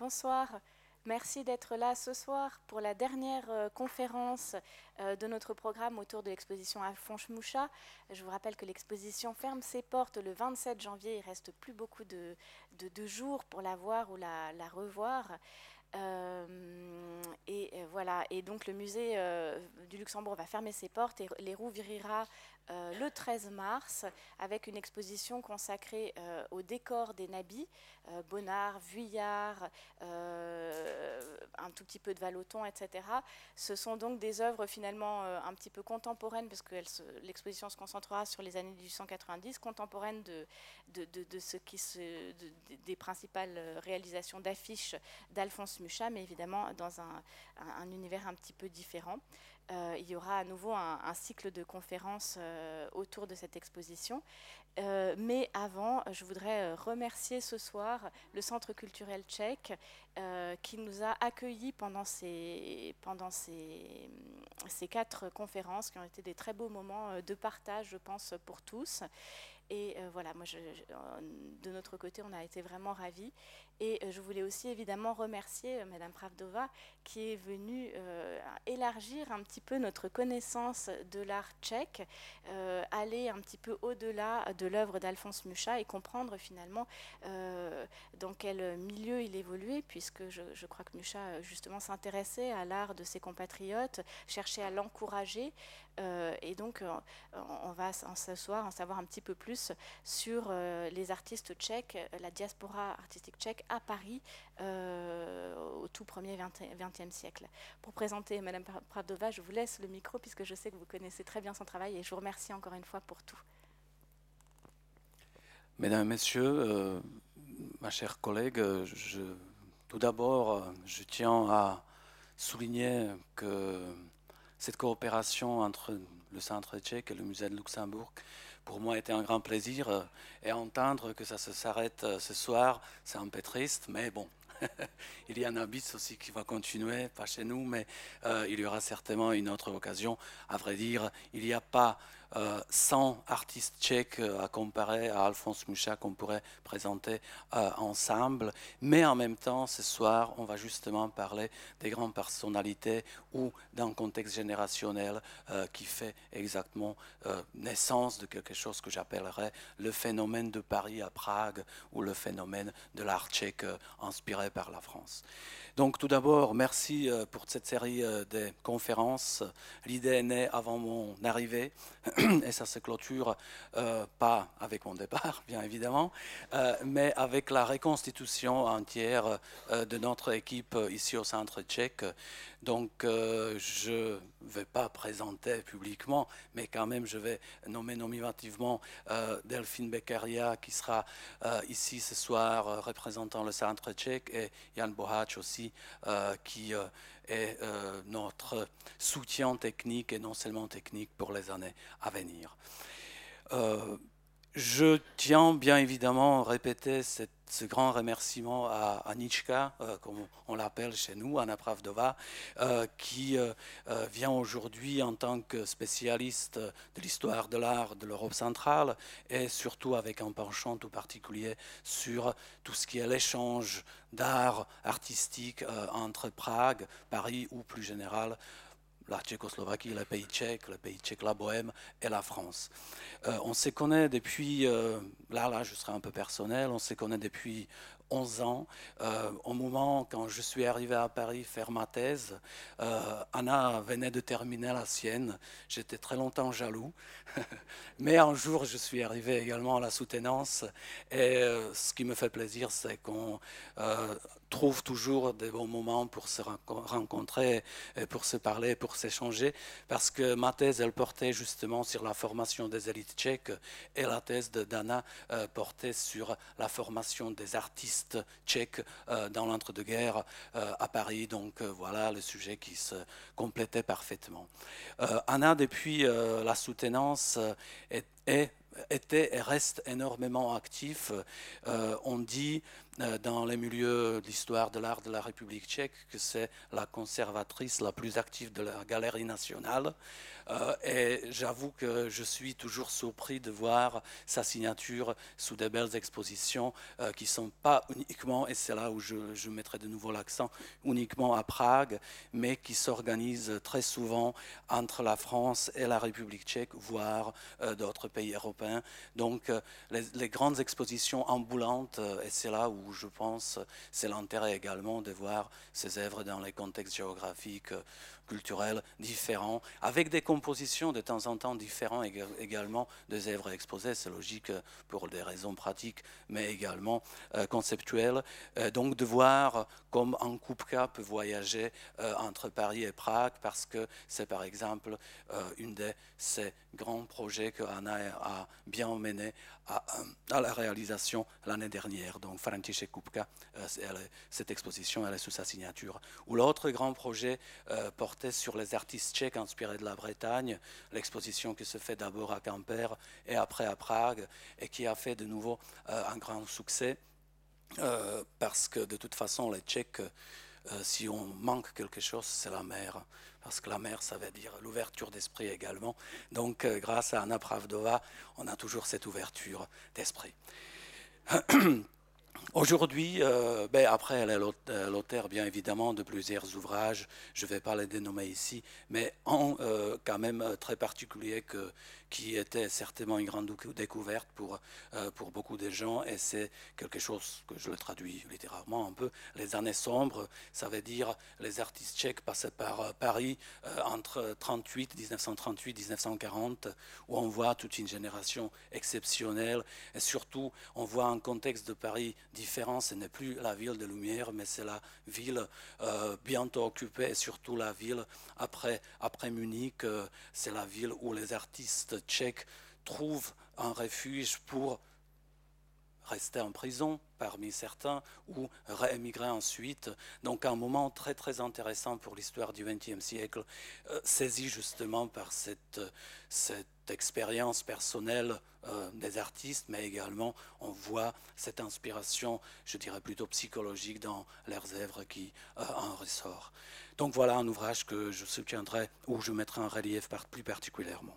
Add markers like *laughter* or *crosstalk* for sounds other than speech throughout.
Bonsoir. Merci d'être là ce soir pour la dernière euh, conférence euh, de notre programme autour de l'exposition Alphonse Moucha. Je vous rappelle que l'exposition ferme ses portes le 27 janvier. Il reste plus beaucoup de, jours pour la voir ou la, revoir. Euh, et voilà, et donc le musée du Luxembourg va fermer ses portes et les roues virera euh, le 13 mars avec une exposition consacrée euh, au décor des nabis, euh, Bonnard, Vuillard, un tout petit peu de Valoton, etc. Ce sont donc des œuvres finalement un petit peu contemporaines, parce que l'exposition se concentrera sur les années 1890, contemporaines de, ce qui se, des principales réalisations d'affiches d'Alphonse Mucha, mais évidemment dans un univers un petit peu différent. Euh, il y aura à nouveau un, cycle de conférences euh, autour de cette exposition. Euh, mais avant, je voudrais remercier ce soir le Centre culturel tchèque qui nous a accueillis pendant ces, quatre conférences qui ont été des très beaux moments de partage, je pense, pour tous. Et voilà, moi, de notre côté, on a été vraiment ravis. Et euh, je voulais aussi évidemment remercier euh, Madame Pravdova qui est venue euh, élargir un petit peu notre connaissance de l'art tchèque, aller un petit peu au-delà de l'œuvre d'Alphonse Mucha et comprendre finalement dans quel milieu il évoluait, puisque je, crois que Mucha justement s'intéressait à l'art de ses compatriotes, cherchait à l'encourager. Et donc, on va ce soir en savoir un petit peu plus sur les artistes tchèques, la diaspora artistique tchèque à Paris euh, au tout premier XXe siècle. Pour présenter Madame Pravdova, je vous laisse le micro puisque je sais que vous connaissez très bien son travail et je vous remercie encore une fois pour tout. Mesdames, Messieurs, euh, ma chère collègue, tout d'abord, euh, je tiens à souligner que cette coopération entre le Centre tchèque et le Musée de Luxembourg pour moi était un grand plaisir. Euh, et entendre que ça se s'arrête euh, ce soir, c'est un peu triste, mais bon, *laughs* il y a un habit aussi qui va continuer, pas chez nous, mais euh, il y aura certainement une autre occasion. À vrai dire, il n'y a pas 100 euh, artistes tchèques euh, à comparer à Alphonse Moucha qu'on pourrait présenter euh, ensemble. Mais en même temps, ce soir, on va justement parler des grandes personnalités ou d'un contexte générationnel qui fait exactement naissance de quelque chose que j'appellerais le phénomène de Paris à Prague ou le phénomène de l'art tchèque inspiré par la France. Donc tout d'abord, merci pour cette série de conférences. L'idée est née avant mon arrivée *clears throat* *clears throat* et ça se clôture euh, pas avec mon départ, *laughs* bien évidemment, mais avec la reconstitution entière de notre équipe ici au Centre tchèque. Donc je ne vais pas présenter publiquement, mais quand même je vais nommer nominativement Delphine Beccaria qui sera ici ce soir représentant le Centre tchèque et Jan Bohac aussi euh, qui euh, est euh, notre soutien technique et non seulement technique pour les années à venir. Je tiens bien évidemment à répéter ce grand remerciement à Anichka, euh, comme on l'appelle chez nous, Anna Pravdova, euh, qui euh, vient aujourd'hui en tant que spécialiste de l'histoire de l'art de l'Europe centrale et surtout avec un penchant tout particulier sur tout ce qui est l'échange d'art artistique entre Prague, Paris ou plus général la Tchécoslovaquie, le pays tchèque, le pays tchèque, la Bohème et la France. Euh, on se connaît depuis, euh, là, là, je serai un peu personnel, on se connaît depuis 11 ans. Euh, au moment quand je suis arrivé à Paris faire ma thèse, Anna venait de terminer la sienne. J'étais très longtemps jaloux. *laughs* Mais un jour, je suis arrivé également à la soutenance. Et ce qui me fait plaisir, c'est qu'on trouve toujours des bons moments pour se rencontrer, pour se parler, pour s'échanger, parce que ma thèse, elle portait justement sur la formation des élites tchèques et la thèse de Dana euh, portait sur la formation des artistes tchèques euh, dans l'entre-deux-guerres euh, à Paris. Donc voilà le sujet qui se complétait parfaitement. Anna, depuis la soutenance, est était et reste énormément actif. on dit dans les milieux d'histoire de l'art de la République tchèque que c'est la conservatrice la plus active de la Galerie nationale. Euh, et j'avoue que je suis toujours surpris de voir sa signature sous des belles expositions euh, qui ne sont pas uniquement, et c'est là où je, mettrai de nouveau l'accent, uniquement à Prague, mais qui s'organisent très souvent entre la France et la République tchèque, voire euh, d'autres pays européens. Donc les, les, grandes expositions ambulantes, et c'est là où je pense c'est l'intérêt également de voir ces œuvres dans les contextes géographiques culturels différents, avec des compositions de temps en temps différentes également des œuvres exposées. C'est logique pour des raisons pratiques, mais également euh, conceptuelles. Euh, donc de voir comme un Kupka peut voyager euh, entre Paris et Prague, parce que c'est par exemple une de ces grands projets que Anna a bien mené à, à la réalisation l'année dernière. Donc František Kupka, cette exposition, elle est sous sa signature. Ou l'autre grand projet porté sur les artistes tchèques inspirés de la Bretagne, l'exposition qui se fait d'abord à Quimper et après à Prague, et qui a fait de nouveau euh, un grand succès, euh, parce que de toute façon, les Tchèques, euh, si on manque quelque chose, c'est la mer. Parce que la mer, ça veut dire l'ouverture d'esprit également. Donc, grâce à Anna Pravdova, on a toujours cette ouverture d'esprit. *clears throat* Aujourd'hui, euh, ben après, elle est euh, l'auteur, bien évidemment, de plusieurs ouvrages. Je ne vais pas les dénommer ici, mais en euh, quand même très particulier que qui était certainement une grande découverte pour, euh, pour beaucoup de gens. Et c'est quelque chose que je le traduis littéralement un peu. Les années sombres, ça veut dire les artistes tchèques passaient par euh, Paris euh, entre 38, 1938, 1940, où on voit toute une génération exceptionnelle. Et surtout, on voit un contexte de Paris différent. Ce n'est plus la ville de lumière, mais c'est la ville bientôt occupée, et surtout la ville après, après Munich. c'est la ville où les artistes tchèques trouvent un refuge pour rester en prison parmi certains ou réémigrer ensuite. Donc un moment très très intéressant pour l'histoire du XXe siècle, euh, saisi justement par cette, cette expérience personnelle euh, des artistes, mais également on voit cette inspiration, je dirais plutôt psychologique dans leurs œuvres qui euh, en ressort. Donc voilà un ouvrage que je soutiendrai ou je mettrai en relief plus particulièrement.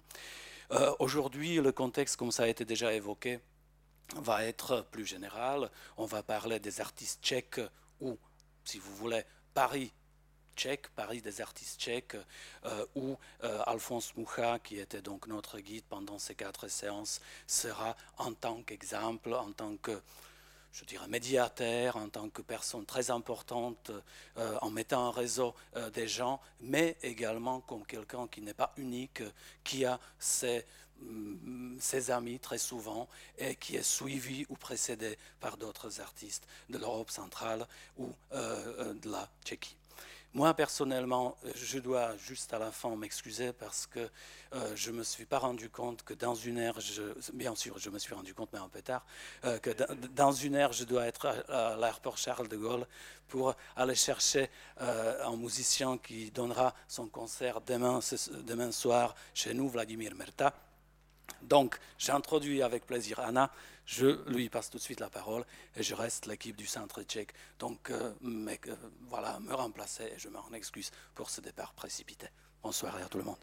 Euh, aujourd'hui, le contexte, comme ça a été déjà évoqué, va être plus général. On va parler des artistes tchèques ou, si vous voulez, Paris tchèque, Paris des artistes tchèques, euh, où euh, Alphonse Moucha, qui était donc notre guide pendant ces quatre séances, sera en tant qu'exemple, en tant que je dirais, médiateur, en tant que personne très importante, euh, en mettant en réseau euh, des gens, mais également comme quelqu'un qui n'est pas unique, qui a ses, mm, ses, amis très souvent et qui est suivi ou précédé par d'autres artistes de l'Europe centrale ou euh, de la Tchéquie. Moi, personnellement, je dois juste à la fin m'excuser parce que euh, je ne me suis pas rendu compte que dans une heure, je, bien sûr, je me suis rendu compte, mais un peu euh, que dans une heure, je dois être à, l'aéroport Charles de Gaulle pour aller chercher euh, un musicien qui donnera son concert demain, demain soir chez nous, Vladimir Merta. Donc, j'introduis avec plaisir Anna je lui passe tout de suite la parole et je reste l'équipe du centre tchèque. Donc, euh, euh, voilà, me remplacer et je m'en excuse pour ce départ précipité. Bonsoir à tout le monde.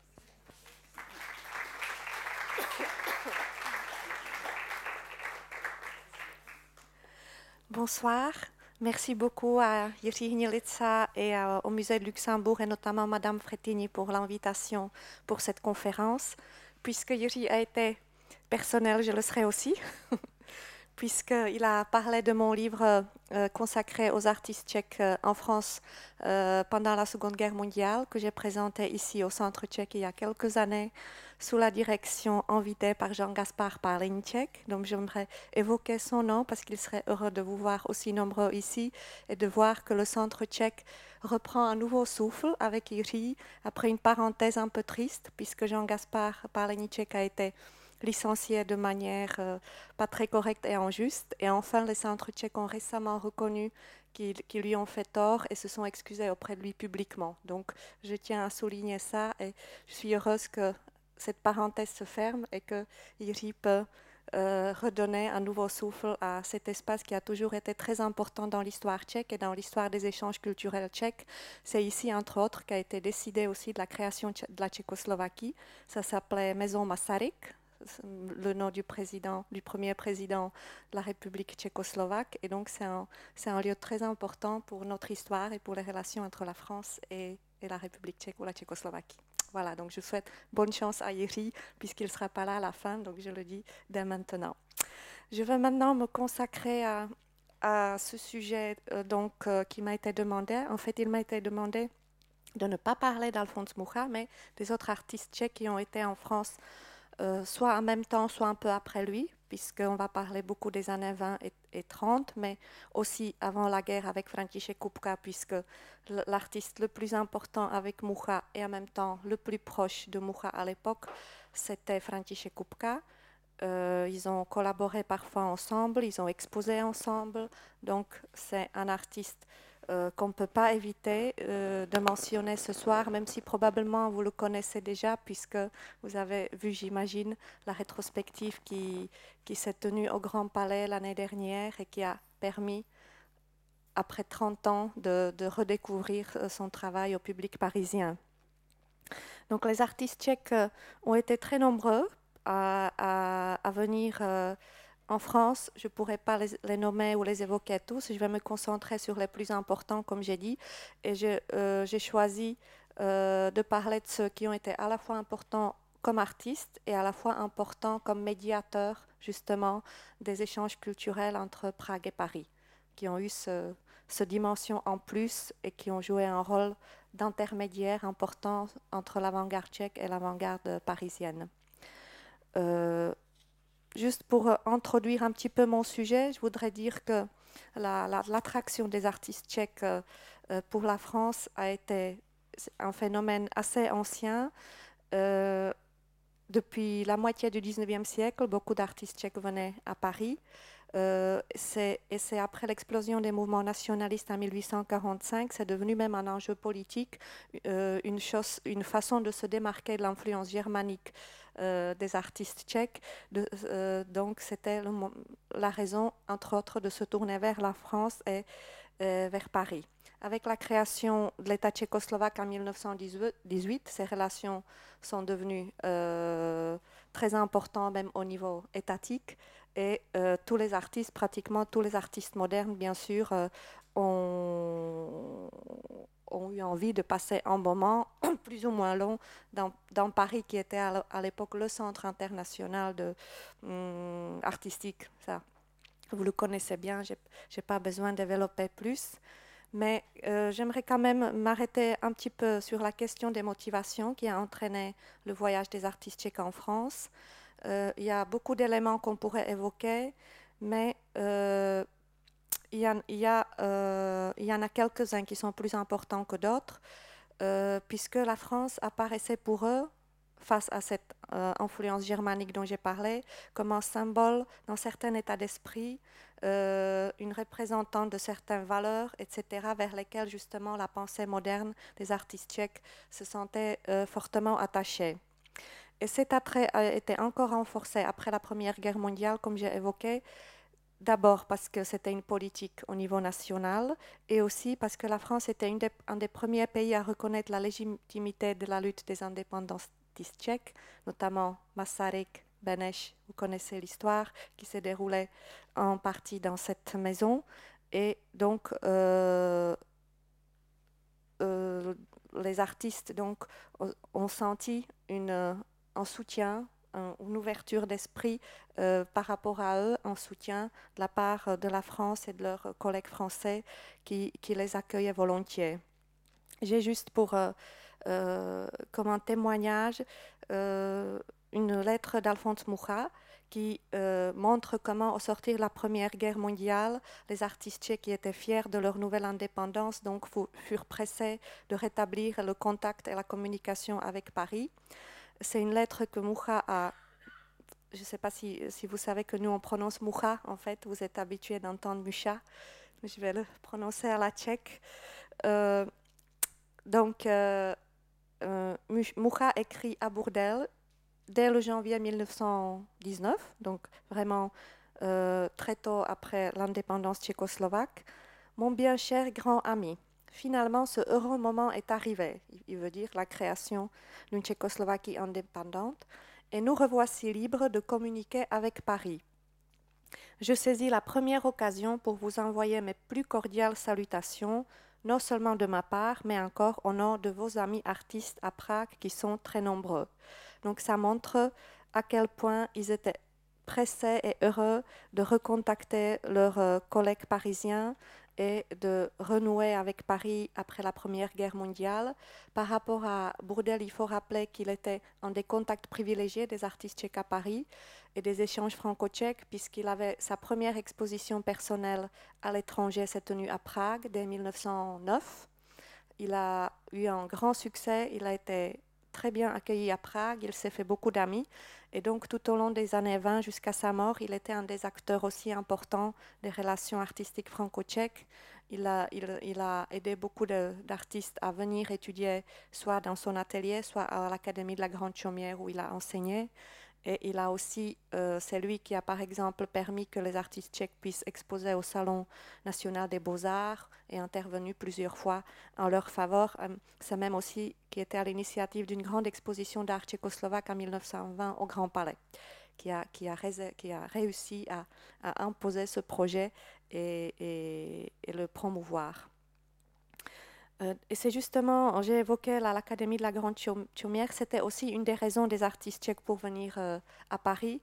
Bonsoir. Merci beaucoup à Jiří Hnilica et au Musée de Luxembourg et notamment Madame Frettini pour l'invitation pour cette conférence. Puisque Jiří a été personnel, je le serai aussi. Puisqu'il a parlé de mon livre euh, consacré aux artistes tchèques euh, en France euh, pendant la Seconde Guerre mondiale, que j'ai présenté ici au Centre tchèque il y a quelques années, sous la direction invitée par Jean-Gaspard Parlinček. Donc j'aimerais évoquer son nom parce qu'il serait heureux de vous voir aussi nombreux ici et de voir que le Centre tchèque reprend un nouveau souffle avec Iri après une parenthèse un peu triste, puisque Jean-Gaspard Parlinček a été licencié de manière euh, pas très correcte et injuste. Et enfin, les centres tchèques ont récemment reconnu qu'ils lui ont fait tort et se sont excusés auprès de lui publiquement. Donc, je tiens à souligner ça et je suis heureuse que cette parenthèse se ferme et que Iri peut euh, redonner un nouveau souffle à cet espace qui a toujours été très important dans l'histoire tchèque et dans l'histoire des échanges culturels tchèques. C'est ici, entre autres, qu'a été décidé aussi de la création de la Tchécoslovaquie. Ça s'appelait Maison Masaryk, le nom du premier président de la République tchécoslovaque. Et donc, c'est un, lieu très important pour notre histoire et pour les relations entre la France et, la République tchèque ou la Tchécoslovaquie. Voilà, donc je souhaite bonne chance à Yeri puisqu'il ne sera pas là à la fin, donc je le dis dès maintenant. Je vais maintenant me consacrer à, à ce sujet euh, donc, euh, qui m'a été demandé. En fait, il m'a été demandé de ne pas parler d'Alphonse Moucha, mais des autres artistes tchèques qui ont été en France euh, soit en même temps, soit un peu après lui, puisqu'on va parler beaucoup des années 20 et, 30, mais aussi avant la guerre avec František Kupka, puisque l'artiste le plus important avec Mucha et en même temps le plus proche de Mucha à l'époque, c'était František Kupka. Euh, ils ont collaboré parfois ensemble, ils ont exposé ensemble, donc c'est un artiste euh, qu'on ne peut pas éviter euh, de mentionner ce soir, même si probablement vous le connaissez déjà, puisque vous avez vu, j'imagine, la rétrospective qui, s'est tenue au Grand Palais l'année dernière et qui a permis, après 30 ans, de, redécouvrir euh, son travail au public parisien. Donc les artistes tchèques ont été très nombreux à venir en France, je ne pourrais pas les, nommer ou les évoquer tous. Je vais me concentrer sur les plus importants, comme j'ai dit. Et euh, j'ai choisi euh, de parler de ceux qui ont été à la fois importants comme artistes et à la fois importants comme médiateurs, justement, des échanges culturels entre Prague et Paris, qui ont eu ce, dimension en plus et qui ont joué un rôle d'intermédiaire important entre l'avant-garde tchèque et l'avant-garde parisienne. Euh, juste pour euh, introduire un petit peu mon sujet, je voudrais dire que l'attraction des artistes tchèques euh, euh, pour la France a été un phénomène assez ancien. depuis la moitié du 19e siècle, beaucoup d'artistes tchèques venaient à Paris. et c'est après l'explosion des mouvements nationalistes en 1845, c'est devenu même un enjeu politique, une, une façon de se démarquer de l'influence germanique des artistes tchèques. Euh, donc c'était la raison, entre autres, de se tourner vers la France et euh, vers Paris. Avec la création de l'État tchécoslovaque en 1918, ces relations sont devenues très importantes même au niveau étatique et tous les artistes, pratiquement tous les artistes modernes, bien sûr, ont, ont eu envie de passer un moment *clears throat* plus ou moins long dans, Paris, qui était à l'époque le centre international de, hum, artistique. Ça, vous le connaissez bien, je n'ai pas besoin de développer plus. Mais euh, j'aimerais quand même m'arrêter un petit peu sur la question des motivations qui a entraîné le voyage des artistes tchèques en France. Euh, il y a beaucoup d'éléments qu'on pourrait évoquer, mais euh, il y, euh, il y en a quelques-uns qui sont plus importants que d'autres, euh, puisque la France apparaissait pour eux, face à cette euh, influence germanique dont j'ai parlé, comme un symbole dans certains états d'esprit, une représentante de certaines valeurs, etc., vers lesquelles justement la pensée moderne des artistes tchèques se sentait fortement attachée. Et cet attrait a été encore renforcé après la Première Guerre mondiale, comme j'ai évoqué, D'abord parce que c'était une politique au niveau national et aussi parce que la France était un des premiers pays à reconnaître la légitimité de la lutte des indépendantistes tchèques, notamment Masaryk, Beneš, vous connaissez l'histoire qui s'est déroulée en partie dans cette maison. Et donc, euh, euh, les artistes ont senti une, un soutien une ouverture d'esprit euh, par rapport à eux, un soutien de la part de la France et de leurs collègues français qui, les accueillent volontiers. J'ai juste pour, euh, euh, comme un témoignage, une lettre d'Alphonse Moucha qui montre comment, au sortir de la Première Guerre mondiale, les artistes tchèques qui étaient fiers de leur nouvelle indépendance donc, furent pressés de rétablir le contact et la communication avec Paris c'est une lettre que Moucha a. Je ne sais pas si, si, vous savez que nous on prononce Moucha, en fait, vous êtes habitué d'entendre mais je vais le prononcer à la tchèque. Euh, donc, euh, euh écrit à Bourdel dès le janvier 1919, donc vraiment euh, très tôt après l'indépendance tchécoslovaque, mon bien cher grand ami. Finalement, ce heureux moment est arrivé, il veut dire la création d'une Tchécoslovaquie indépendante, et nous revoici libres de communiquer avec Paris. Je saisis la première occasion pour vous envoyer mes plus cordiales salutations, non seulement de ma part, mais encore au nom de vos amis artistes à Prague qui sont très nombreux. Donc ça montre à quel point ils étaient pressés et heureux de recontacter leurs euh, collègues parisiens et de renouer avec Paris après la Première Guerre mondiale. Par rapport à Bourdel, il faut rappeler qu'il était un des contacts privilégiés des artistes tchèques à Paris et des échanges franco-tchèques, puisqu'il avait sa première exposition personnelle à l'étranger s'est tenue à Prague dès 1909. Il a eu un grand succès, il a été très bien accueilli à Prague, il s'est fait beaucoup d'amis. Et donc, tout au long des années 20 jusqu'à sa mort, il était un des acteurs aussi importants des relations artistiques franco-tchèques. Il a, aidé beaucoup d'artistes à venir étudier soit dans son atelier, soit à l'Académie de la Grande Chaumière où il a enseigné. Et il a aussi, euh, c'est lui qui a par exemple permis que les artistes tchèques puissent exposer au Salon national des beaux-arts et intervenu plusieurs fois en leur faveur. Euh, c'est même aussi qui était à l'initiative d'une grande exposition d'art tchécoslovaque en 1920 au Grand Palais, qui a, qui a, qui a réussi à, imposer ce projet et le promouvoir. Euh, et c'est justement, j'ai évoqué l'Académie de la Grande Chaumière, c'était aussi une des raisons des artistes tchèques pour venir euh, à Paris,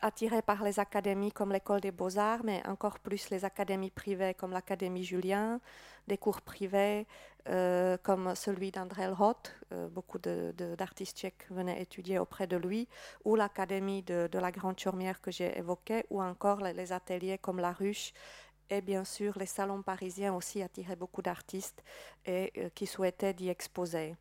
attirés par les académies comme l'École des Beaux-Arts, mais encore plus les académies privées comme l'Académie Julien, des cours privés euh, comme celui d'André Roth, beaucoup d'artistes tchèques venaient étudier auprès de lui, ou l'Académie de, la Grande Chaumière que j'ai évoquée, ou encore les, les ateliers comme La Ruche et bien sûr, les salons parisiens aussi attiraient beaucoup d'artistes et euh, qui souhaitaient d'y exposer.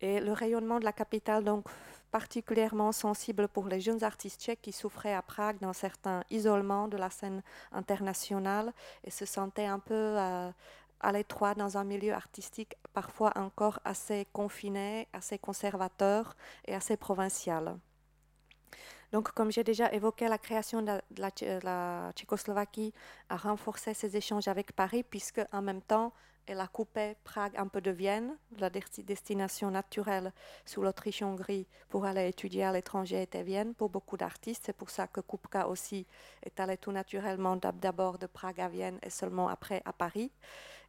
Et le rayonnement de la capitale, donc particulièrement sensible pour les jeunes artistes tchèques qui souffraient à Prague d'un certain isolement de la scène internationale et se sentaient un peu euh, à l'étroit dans un milieu artistique parfois encore assez confiné, assez conservateur et assez provincial. Donc, comme j'ai déjà évoqué, la création de la, Tchécoslovaquie a renforcé ses échanges avec Paris, puisque en même temps, elle a coupé Prague un peu de Vienne, la destination naturelle sous l'Autriche-Hongrie pour aller étudier à l'étranger était Vienne pour beaucoup d'artistes. C'est pour ça que Kupka aussi est allé tout naturellement d'abord de Prague à Vienne et seulement après à Paris.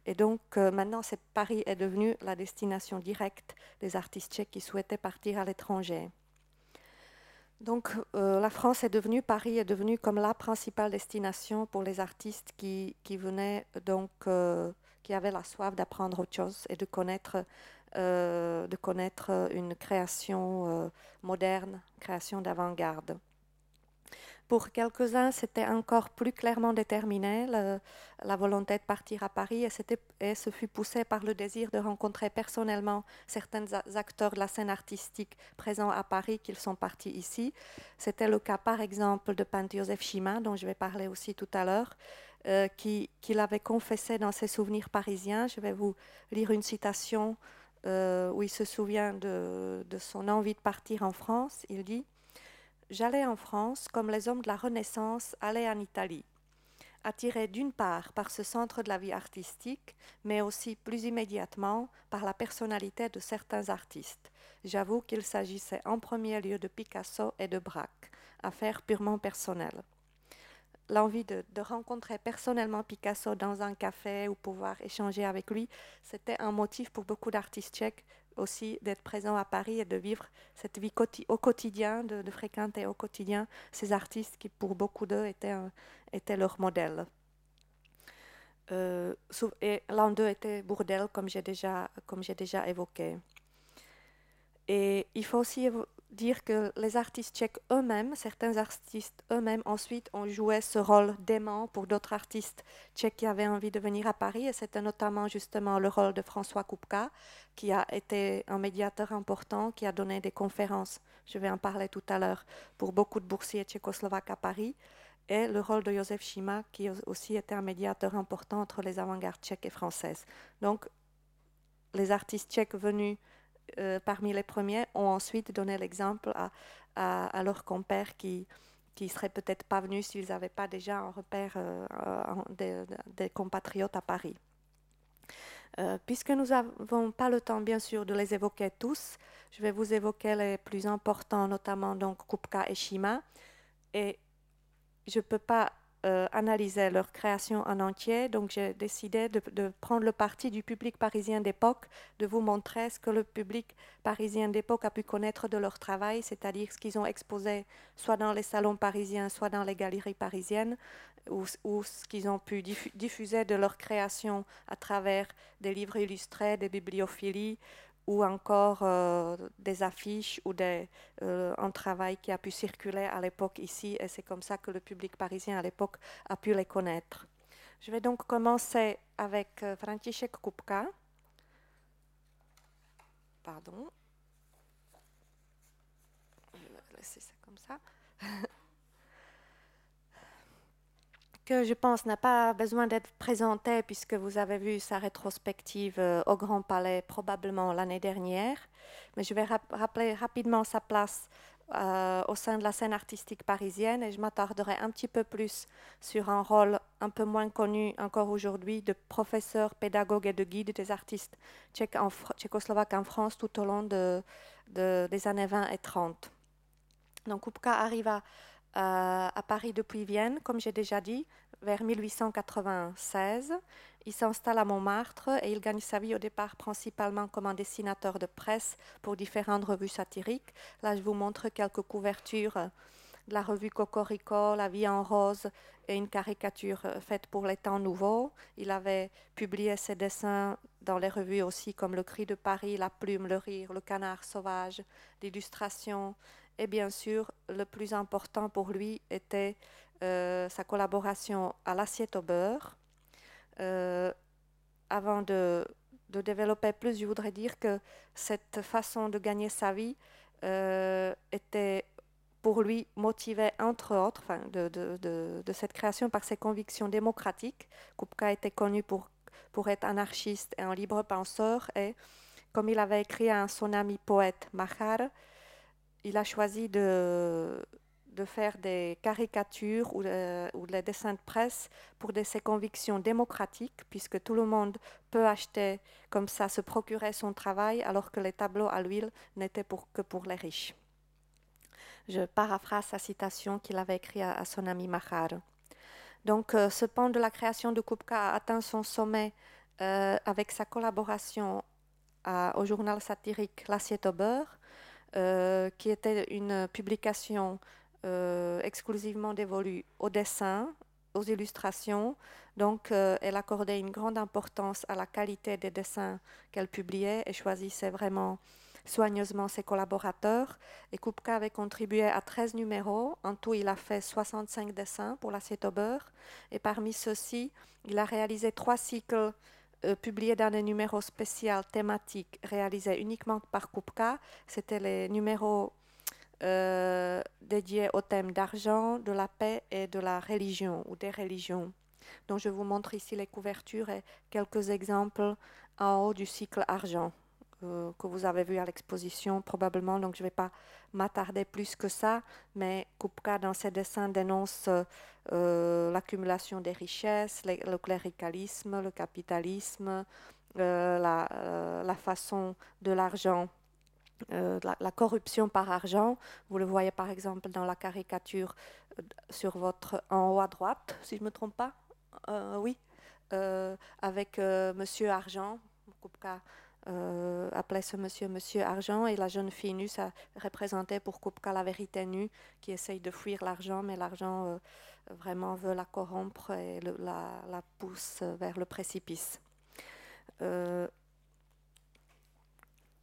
Et donc euh, maintenant, Paris est devenu la destination directe des artistes tchèques qui souhaitaient partir à l'étranger. Donc euh, la France est devenue, Paris est devenu comme la principale destination pour les artistes qui, qui venaient, donc, euh, qui avaient la soif d'apprendre autre chose et de connaître, euh, de connaître une création moderne, création d'avant-garde. Pour quelques-uns, c'était encore plus clairement déterminé, la volonté de partir à Paris, et, ce fut poussé par le désir de rencontrer personnellement certains acteurs de la scène artistique présents à Paris qu'ils sont partis ici. C'était le cas, par exemple, de peintre Joseph Chima, dont je vais parler aussi tout à l'heure, euh, qui, l'avait confessé dans ses souvenirs parisiens. Je vais vous lire une citation euh, où il se souvient de son envie de partir en France. Il dit j'allais en France comme les hommes de la Renaissance allaient en Italie, attirés d'une part par ce centre de la vie artistique, mais aussi plus immédiatement par la personnalité de certains artistes. J'avoue qu'il s'agissait en premier lieu de Picasso et de Braque, affaire purement personnelle. L'envie de, de, rencontrer personnellement Picasso dans un café ou pouvoir échanger avec lui, c'était un motif pour beaucoup d'artistes tchèques aussi d'être présent à Paris et de vivre cette vie au quotidien, de, fréquenter au quotidien ces artistes qui, pour beaucoup d'eux, étaient, étaient leur modèle. Euh, et l'un d'eux était Bourdel, comme j'ai déjà, comme déjà évoqué. Et il faut aussi dire que les artistes tchèques eux-mêmes, certains artistes eux-mêmes ensuite ont joué ce rôle d'aimant pour d'autres artistes tchèques qui avaient envie de venir à Paris. Et c'était notamment justement le rôle de François Kupka, qui a été un médiateur important, qui a donné des conférences, je vais en parler tout à l'heure, pour beaucoup de boursiers tchécoslovaques à Paris. Et le rôle de Josef Schima, qui aussi était un médiateur important entre les avant-gardes tchèques et françaises. Donc, les artistes tchèques venus parmi les premiers, ont ensuite donné l'exemple à, leurs compères qui qui seraient peut-être pas venus s'ils n'avaient pas déjà un repère des, compatriotes à Paris. puisque nous n'avons pas le temps, bien sûr, de les évoquer tous, je vais vous évoquer les plus importants, notamment donc Kupka et Shima. Et je ne peux pas euh, analyser leur création en entier, donc j'ai décidé de, prendre le parti du public parisien d'époque, de vous montrer ce que le public parisien d'époque a pu connaître de leur travail, c'est-à-dire ce qu'ils ont exposé soit dans les salons parisiens, soit dans les galeries parisiennes, ou, ou ce qu'ils ont pu diffuser de leur création à travers des livres illustrés, des bibliophilies, ou encore euh, des affiches ou des, euh, un travail qui a pu circuler à l'époque ici, et c'est comme ça que le public parisien à l'époque a pu les connaître. Je vais donc commencer avec euh, František Kupka. Pardon. Je vais laisser ça comme ça. *laughs* que je pense n'a pas besoin d'être présenté puisque vous avez vu sa rétrospective euh, au Grand Palais probablement l'année dernière. Mais je vais rappeler rapidement sa place euh, au sein de la scène artistique parisienne et je m'attarderai un petit peu plus sur un rôle un peu moins connu encore aujourd'hui de professeur, pédagogue et de guide des artistes tchécoslovaques en France tout au long de, des années 20 et 30. Donc Kupka arrive à euh, à Paris depuis Vienne, comme j'ai déjà dit, vers 1896. Il s'installe à Montmartre et il gagne sa vie au départ principalement comme un dessinateur de presse pour différentes revues satiriques. Là, je vous montre quelques couvertures de la revue Cocorico, La vie en rose et une caricature faite pour les temps nouveaux. Il avait publié ses dessins dans les revues aussi comme Le Cri de Paris, La Plume, Le Rire, Le Canard Sauvage, l'illustration et bien sûr, le plus important pour lui était euh, sa collaboration à l'assiette au beurre. Euh, avant de, développer plus, je voudrais dire que cette façon de gagner sa vie euh, était pour lui motivée, entre autres, de, de, cette création par ses convictions démocratiques. Kupka était connu pour, pour être anarchiste et un libre penseur, et comme il avait écrit à son ami poète Mahar, il a choisi de, faire des caricatures ou, ou des dessins de presse pour de ses convictions démocratiques, puisque tout le monde peut acheter comme ça, se procurer son travail, alors que les tableaux à l'huile n'étaient pour, que pour les riches. Je paraphrase sa citation qu'il avait écrite à, son ami Mahar. Donc, euh, ce pan de la création de Kupka a atteint son sommet euh, avec sa collaboration au journal satirique L'assiette au beurre, euh, qui était une publication euh, exclusivement dévolue au dessin, aux illustrations. Donc, euh, elle accordait une grande importance à la qualité des dessins qu'elle publiait et choisissait vraiment soigneusement ses collaborateurs. Et Kupka avait contribué à 13 numéros. En tout, il a fait 65 dessins pour l'assiette au beurre. Et parmi ceux-ci, il a réalisé trois cycles euh, publié dans des numéros spéciaux thématiques réalisés uniquement par Kupka. C'était les numéros euh, dédiés au thème d'argent, de la paix et de la religion ou des religions. Donc je vous montre ici les couvertures et quelques exemples en haut du cycle argent. Euh, que vous avez vu à l'exposition probablement, donc je ne vais pas m'attarder plus que ça, mais Kupka dans ses dessins dénonce euh, l'accumulation des richesses, le cléricalisme, le capitalisme, euh, la, façon de l'argent, la, corruption par argent. Vous le voyez par exemple dans la caricature sur votre en haut à droite, si je ne me trompe pas. oui, avec Monsieur Argent. Kupka euh, appelait ce monsieur Monsieur Argent et la jeune fille nue, ça représentait pour Kupka la vérité nue qui essaye de fuir l'argent, mais l'argent euh, vraiment veut la corrompre et la, pousse vers le précipice. Euh,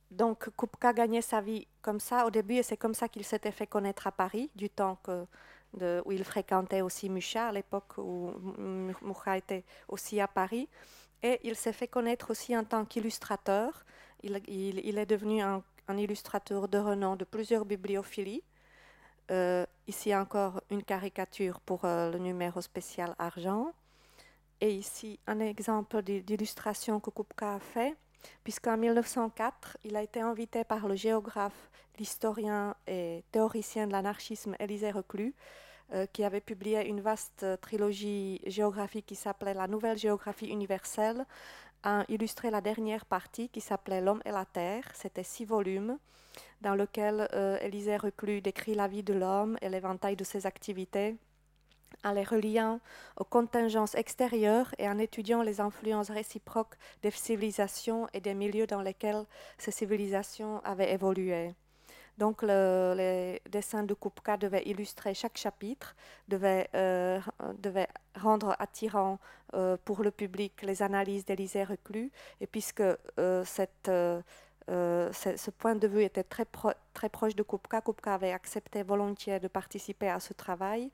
donc Kupka gagnait sa vie comme ça au début et c'est comme ça qu'il s'était fait connaître à Paris, du temps que, où il fréquentait aussi Mucha à l'époque où Mucha était aussi à Paris. Et il s'est fait connaître aussi en tant qu'illustrateur. Il, est devenu un, illustrateur de renom de plusieurs bibliophilies. Euh, ici encore une caricature pour euh, le numéro spécial argent. Et ici un exemple d'illustration que Kupka a fait. puisqu'en 1904, il a été invité par le géographe, l'historien et théoricien de l'anarchisme Élisée Reclus, qui avait publié une vaste trilogie géographique qui s'appelait La Nouvelle Géographie universelle, a illustré la dernière partie qui s'appelait L'homme et la terre. C'était six volumes dans lequel euh, Élisée Reclus décrit la vie de l'homme et l'éventail de ses activités en les reliant aux contingences extérieures et en étudiant les influences réciproques des civilisations et des milieux dans lesquels ces civilisations avaient évolué. Donc, le, les dessins de Kupka devaient illustrer chaque chapitre, devaient, euh, rendre attirant euh, pour le public les analyses d'Élisée Reclus. Et puisque euh, ce, point de vue était très, très proche de Kupka, Kupka avait accepté volontiers de participer à ce travail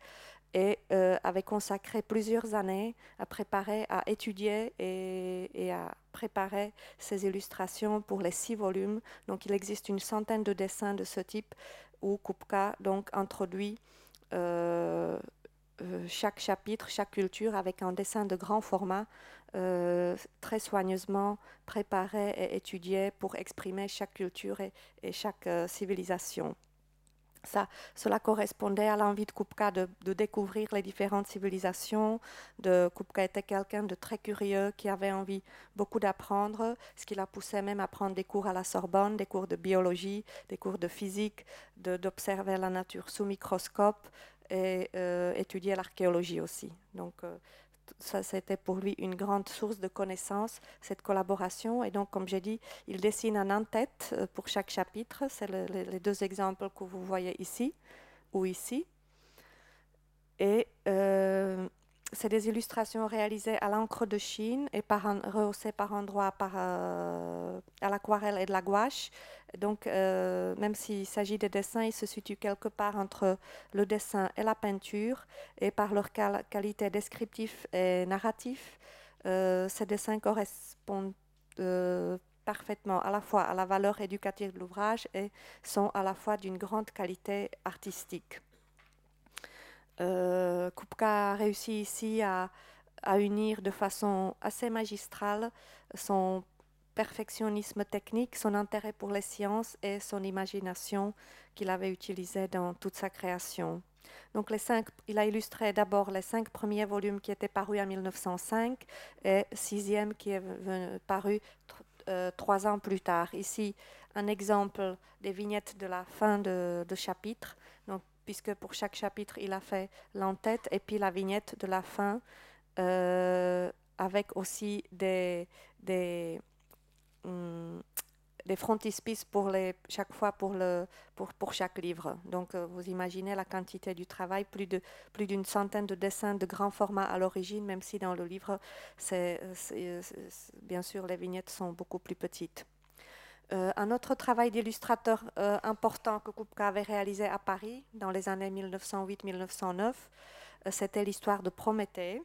et euh, avait consacré plusieurs années à préparer, à étudier et, à préparer ces illustrations pour les six volumes. Donc il existe une centaine de dessins de ce type où Kupka donc introduit euh, euh, chaque chapitre, chaque culture avec un dessin de grand format très soigneusement préparé et étudié pour exprimer chaque culture et chaque civilisation. Ça, cela correspondait à l'envie de Kupka de, découvrir les différentes civilisations. De, Kupka était quelqu'un de très curieux qui avait envie beaucoup d'apprendre, ce qui l'a poussé même à prendre des cours à la Sorbonne, des cours de biologie, des cours de physique, d'observer la nature sous microscope et euh, étudier l'archéologie aussi. Donc, euh, ça c'était pour lui une grande source de connaissances, cette collaboration. Et donc, comme j'ai dit, il dessine un en-tête euh, pour chaque chapitre. C'est les deux exemples que vous voyez ici ou ici. Et euh, c'est des illustrations réalisées à l'encre de Chine et rehaussées par endroits par, euh, à l'aquarelle et de la gouache. Donc, euh, même s'il s'agit de dessins, ils se situent quelque part entre le dessin et la peinture, et par leur qualité descriptive et narrative, euh, ces dessins correspondent parfaitement à la fois à la valeur éducative de l'ouvrage et sont à la fois d'une grande qualité artistique. Euh, Kupka a réussi ici à, unir de façon assez magistrale son perfectionnisme technique, son intérêt pour les sciences et son imagination qu'il avait utilisée dans toute sa création. Donc les cinq, il a illustré d'abord les cinq premiers volumes qui étaient parus en 1905 et sixième qui est paru euh, trois ans plus tard. Ici, un exemple des vignettes de la fin de, de chapitre puisque pour chaque chapitre, il a fait l'entête et puis la vignette de la fin, euh, avec aussi des, hum, des frontispices pour les, chaque fois pour, le, pour, pour chaque livre. Donc euh, vous imaginez la quantité du travail, plus de plus d'une centaine de dessins de grand format à l'origine, même si dans le livre, c'est, bien sûr, les vignettes sont beaucoup plus petites. Euh, un autre travail d'illustrateur euh, important que Kupka avait réalisé à Paris dans les années 1908-1909, euh, c'était l'histoire de Prométhée.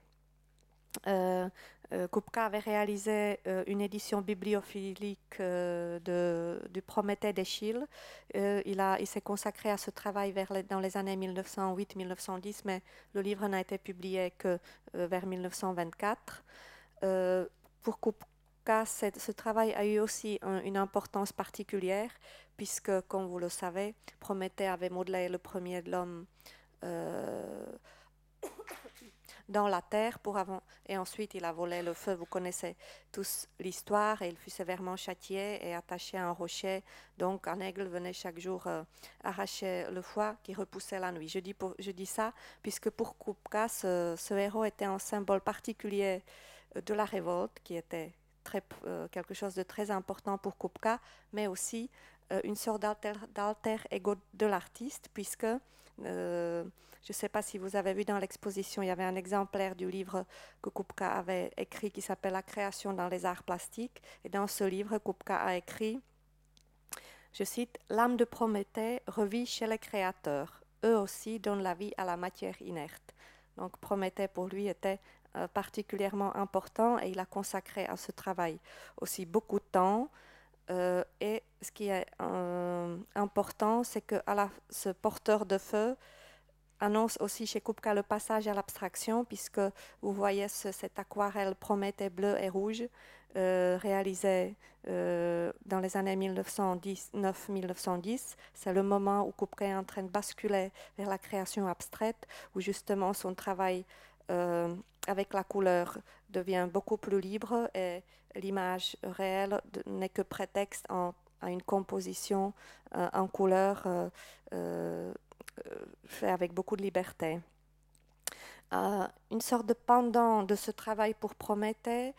Kupka avait réalisé une édition bibliophilique du Prométhée d'Eschyle. il, s'est consacré à ce travail dans les années 1908-1910, mais le livre n'a été publié que vers 1924. pour Kupka, ce travail a eu aussi une importance particulière, puisque, comme vous le savez, Prométhée avait modelé le premier de l'homme euh, *coughs* dans la terre pour avant, et ensuite il a volé le feu. Vous connaissez tous l'histoire, et il fut sévèrement châtié et attaché à un rocher. Donc un aigle venait chaque jour euh, arracher le foie qui repoussait la nuit. Je dis, je dis ça puisque pour Kupka, ce héros était un symbole particulier de la révolte qui était euh, quelque chose de très important pour Kupka, mais aussi euh, une sorte d'alter ego de l'artiste, puisque euh, je ne sais pas si vous avez vu dans l'exposition, il y avait un exemplaire du livre que Kupka avait écrit qui s'appelle La création dans les arts plastiques. Et dans ce livre, Kupka a écrit, je cite, L'âme de Prométhée revit chez les créateurs. Eux aussi donnent la vie à la matière inerte. Donc Prométhée pour lui était particulièrement important et il a consacré à ce travail aussi beaucoup de temps. Euh, et ce qui est euh, important, c'est que à ce porteur de feu annonce aussi chez Kupka le passage à l'abstraction, puisque vous voyez cette aquarelle Prométhée bleu et rouge, réalisé dans les années 1909-1910. C'est le moment où Kupka est en train de basculer vers la création abstraite, où justement son travail avec la couleur devient beaucoup plus libre et l'image réelle n'est que prétexte à une composition en couleur fait avec beaucoup de liberté. Euh, une sorte de pendant de ce travail pour Prométhée.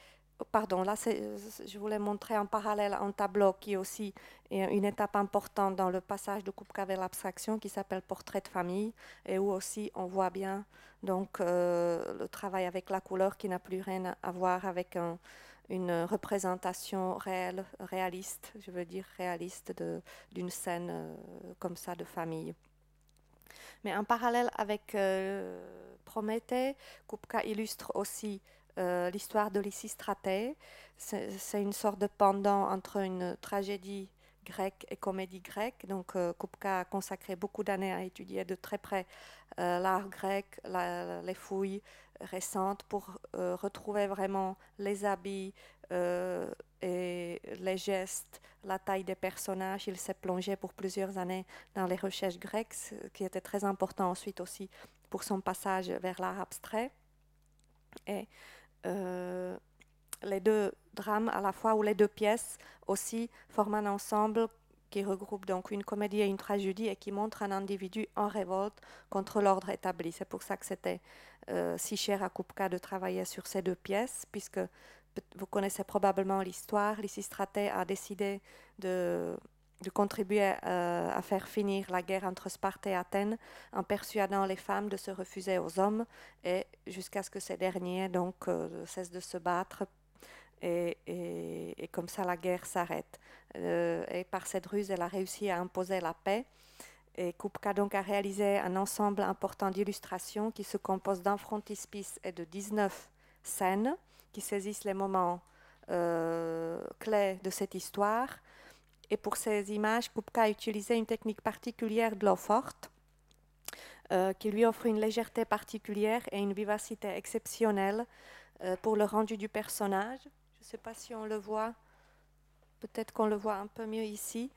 Pardon, là, je voulais montrer en parallèle un tableau qui est aussi une étape importante dans le passage de Kupka vers l'abstraction qui s'appelle Portrait de famille et où aussi on voit bien donc, euh, le travail avec la couleur qui n'a plus rien à voir avec une représentation réelle, réaliste, je veux dire réaliste d'une scène euh, comme ça de famille. Mais en parallèle avec euh, Prométhée, Kupka illustre aussi euh, l'histoire de Lysistratée. C'est une sorte de pendant entre une tragédie grecque et comédie grecque. Donc euh, Kupka a consacré beaucoup d'années à étudier de très près l'art grec, les fouilles récentes pour retrouver vraiment les habits, euh, et les gestes, la taille des personnages. Il s'est plongé pour plusieurs années dans les recherches grecques, ce qui était très important ensuite aussi pour son passage vers l'art abstrait. Et euh, les deux drames à la fois, ou les deux pièces aussi, forment un ensemble qui regroupe donc une comédie et une tragédie et qui montre un individu en révolte contre l'ordre établi. C'est pour ça que c'était euh, si cher à Kupka de travailler sur ces deux pièces, puisque vous connaissez probablement l'histoire. Lysistraté a décidé de, contribuer euh, à, faire finir la guerre entre Sparte et Athènes en persuadant les femmes de se refuser aux hommes et jusqu'à ce que ces derniers donc euh, cessent de se battre et, et, comme ça la guerre s'arrête. Euh, et par cette ruse, elle a réussi à imposer la paix. Et Kupka donc a réalisé un ensemble important d'illustrations qui se compose d'un frontispice et de 19 scènes qui saisissent les moments clés de cette histoire. Et pour ces images, Kupka a utilisé une technique particulière de l'eau forte, euh, qui lui offre une légèreté particulière et une vivacité exceptionnelle euh, pour le rendu du personnage. Je ne sais pas si on le voit, peut-être qu'on le voit un peu mieux ici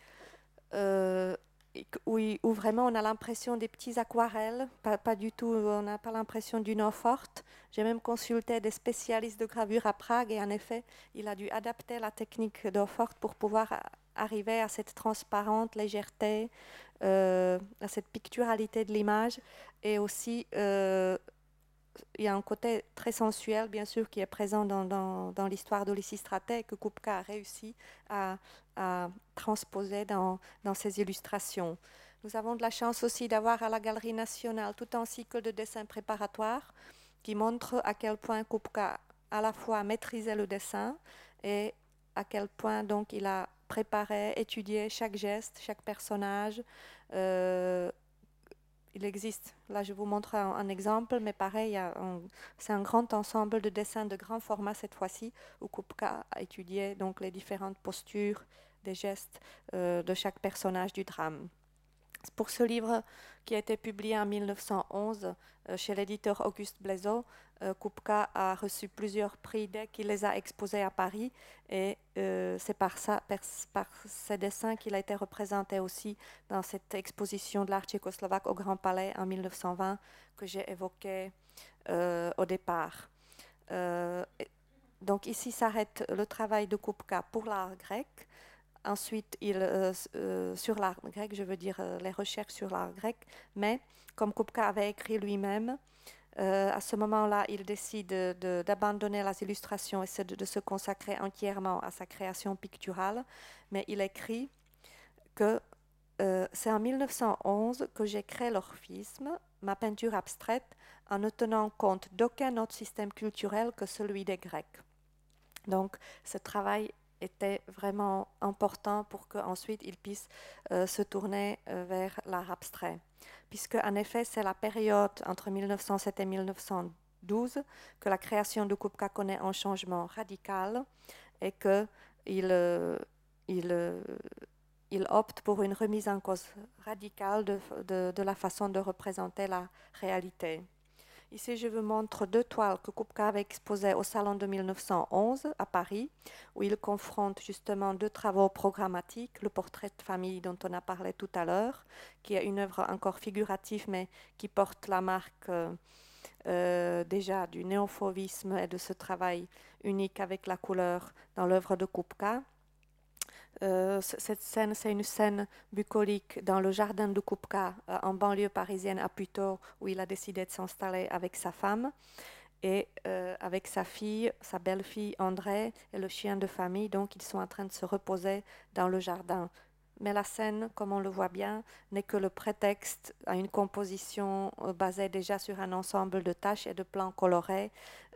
où, où, vraiment on a l'impression des petits aquarelles, pas, pas du tout, on n'a pas l'impression d'une eau forte. J'ai même consulté des spécialistes de gravure à Prague et en effet, il a dû adapter la technique d'eau forte pour pouvoir arriver à cette transparente légèreté, euh, à cette picturalité de l'image et aussi euh, il y a un côté très sensuel, bien sûr, qui est présent dans, l'histoire de Lysistraté que Kupka a réussi à, transposer dans, dans, ses illustrations. Nous avons de la chance aussi d'avoir à la Galerie nationale tout un cycle de dessins préparatoires qui montre à quel point Kupka à la fois maîtrisait le dessin et à quel point donc il a préparé, étudié chaque geste, chaque personnage, euh, il existe, là je vous montre un, exemple, mais pareil, c'est un grand ensemble de dessins de grand format cette fois-ci, où Kupka a étudié donc les différentes postures, des gestes euh, de chaque personnage du drame. Pour ce livre qui a été publié en 1911 euh, chez l'éditeur Auguste Blaiseau, euh, Kupka a reçu plusieurs prix dès qu'il les a exposés à Paris et euh, c'est par, ça, par, ces dessins qu'il a été représenté aussi dans cette exposition de l'art tchécoslovaque au Grand Palais en 1920 que j'ai évoqué euh, au départ. donc ici s'arrête le travail de Kupka pour l'art grec. Ensuite, il, sur l'art grec, je veux dire les recherches sur l'art grec, mais comme Kupka avait écrit lui-même, euh, à ce moment-là, il décide d'abandonner les illustrations et de, se consacrer entièrement à sa création picturale. Mais il écrit que euh, c'est en 1911 que j'ai créé l'orphisme, ma peinture abstraite, en ne tenant compte d'aucun autre système culturel que celui des Grecs. Donc, ce travail était vraiment important pour qu'ensuite il puisse euh, se tourner vers l'art abstrait puisque en effet c'est la période entre 1907 et 1912 que la création de Kupka connaît un changement radical et qu'il euh, il, euh, il opte pour une remise en cause radicale de, de, la façon de représenter la réalité. Ici, je vous montre deux toiles que Kupka avait exposées au Salon de 1911 à Paris, où il confronte justement deux travaux programmatiques, le portrait de famille dont on a parlé tout à l'heure, qui est une œuvre encore figurative, mais qui porte la marque euh, euh, déjà du néophovisme et de ce travail unique avec la couleur dans l'œuvre de Kupka. Euh, cette scène, c'est une scène bucolique dans le jardin de Kupka, euh, en banlieue parisienne à Puteaux, où il a décidé de s'installer avec sa femme et euh, avec sa fille, sa belle-fille André et le chien de famille. Donc, ils sont en train de se reposer dans le jardin. Mais la scène, comme on le voit bien, n'est que le prétexte à une composition basée déjà sur un ensemble de tâches et de plans colorés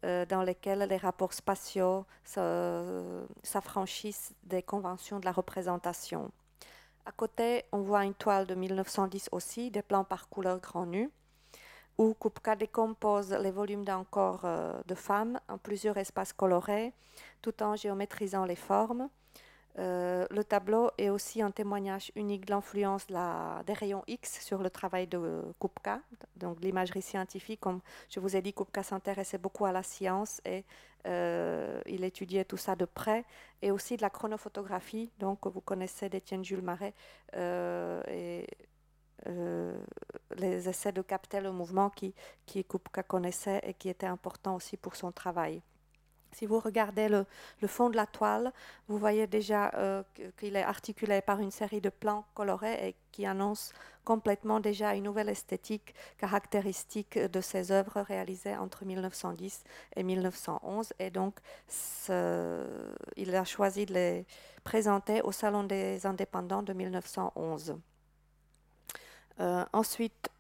euh, dans lesquels les rapports spatiaux s'affranchissent des conventions de la représentation. À côté, on voit une toile de 1910 aussi, des plans par couleur grand nu, où Kupka décompose les volumes d'un corps euh, de femme en plusieurs espaces colorés, tout en géométrisant les formes. Euh, le tableau est aussi un témoignage unique de l'influence des rayons X sur le travail de Kupka, donc l'imagerie scientifique. Comme je vous ai dit, Kupka s'intéressait beaucoup à la science et euh, il étudiait tout ça de près, et aussi de la chronophotographie. Donc, vous connaissez d'Étienne Jules Marais euh, et les essais de capter le mouvement qui, qui Kupka connaissait et qui était important aussi pour son travail. Si vous regardez le, fond de la toile, vous voyez déjà euh, qu'il est articulé par une série de plans colorés et qui annoncent complètement déjà une nouvelle esthétique caractéristique de ses œuvres réalisées entre 1910 et 1911. Et donc, il a choisi de les présenter au Salon des indépendants de 1911. Euh, ensuite,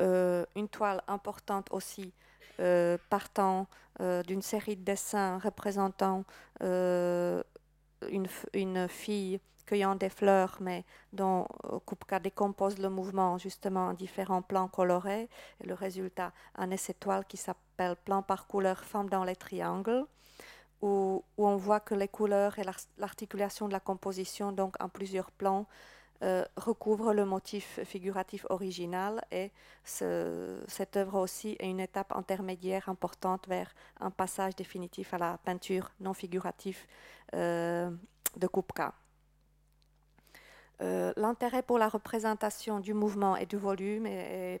euh, une toile importante aussi partant euh, d'une série de dessins représentant euh, une, une, fille cueillant des fleurs, mais dont Kupka décompose le mouvement justement en différents plans colorés. Et le résultat en est cette toile qui s'appelle Plan par couleur, Femme dans les triangles. Où, où, on voit que les couleurs et l'articulation de la composition, donc en plusieurs plans, euh, recouvre le motif figuratif original et cette œuvre aussi est une étape intermédiaire importante vers un passage définitif à la peinture non figurative euh, de Kupka. Euh, l'intérêt pour la représentation du mouvement et du volume et,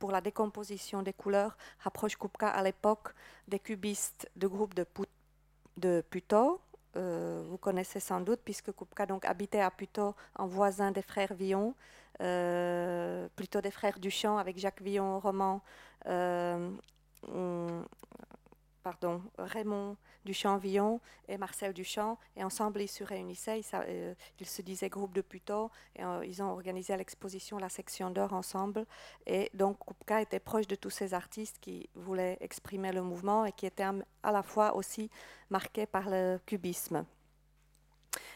pour la décomposition des couleurs rapproche Kupka à l'époque des cubistes de groupe de, de Puteaux, euh, vous connaissez sans doute, puisque Kupka donc habitait à Puteaux en voisin des frères Villon, euh, plutôt des frères Duchamp avec Jacques Villon, roman, euh, pardon, Raymond Duchamp-Villon et Marcel Duchamp, et ensemble ils se réunissaient, ils, ils se disaient groupe de Puteaux, et ils ont organisé l'exposition La Section d'Or ensemble, et donc Kupka était proche de tous ces artistes qui voulaient exprimer le mouvement et qui étaient à la fois aussi marqués par le cubisme.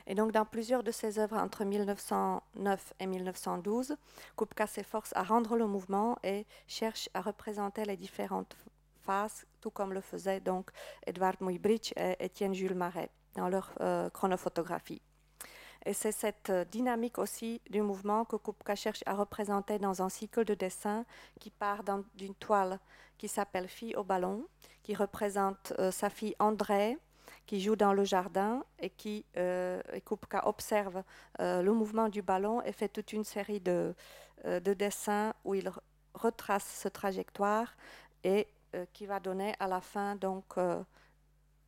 Et donc, dans plusieurs de ses œuvres entre 1909 et 1912, Kupka s'efforce à rendre le mouvement et cherche à représenter les différentes phases tout comme le faisaient donc Edvard Muybridge et Étienne Jules Marais dans leur euh, chronophotographie. Et c'est cette euh, dynamique aussi du mouvement que Kupka cherche à représenter dans un cycle de dessins qui part d'une toile qui s'appelle Fille au ballon, qui représente euh, sa fille André, qui joue dans le jardin et qui, Kupka observe le mouvement du ballon et fait toute une série de, de dessins où il retrace ce trajectoire et qui va donner à la fin donc, euh,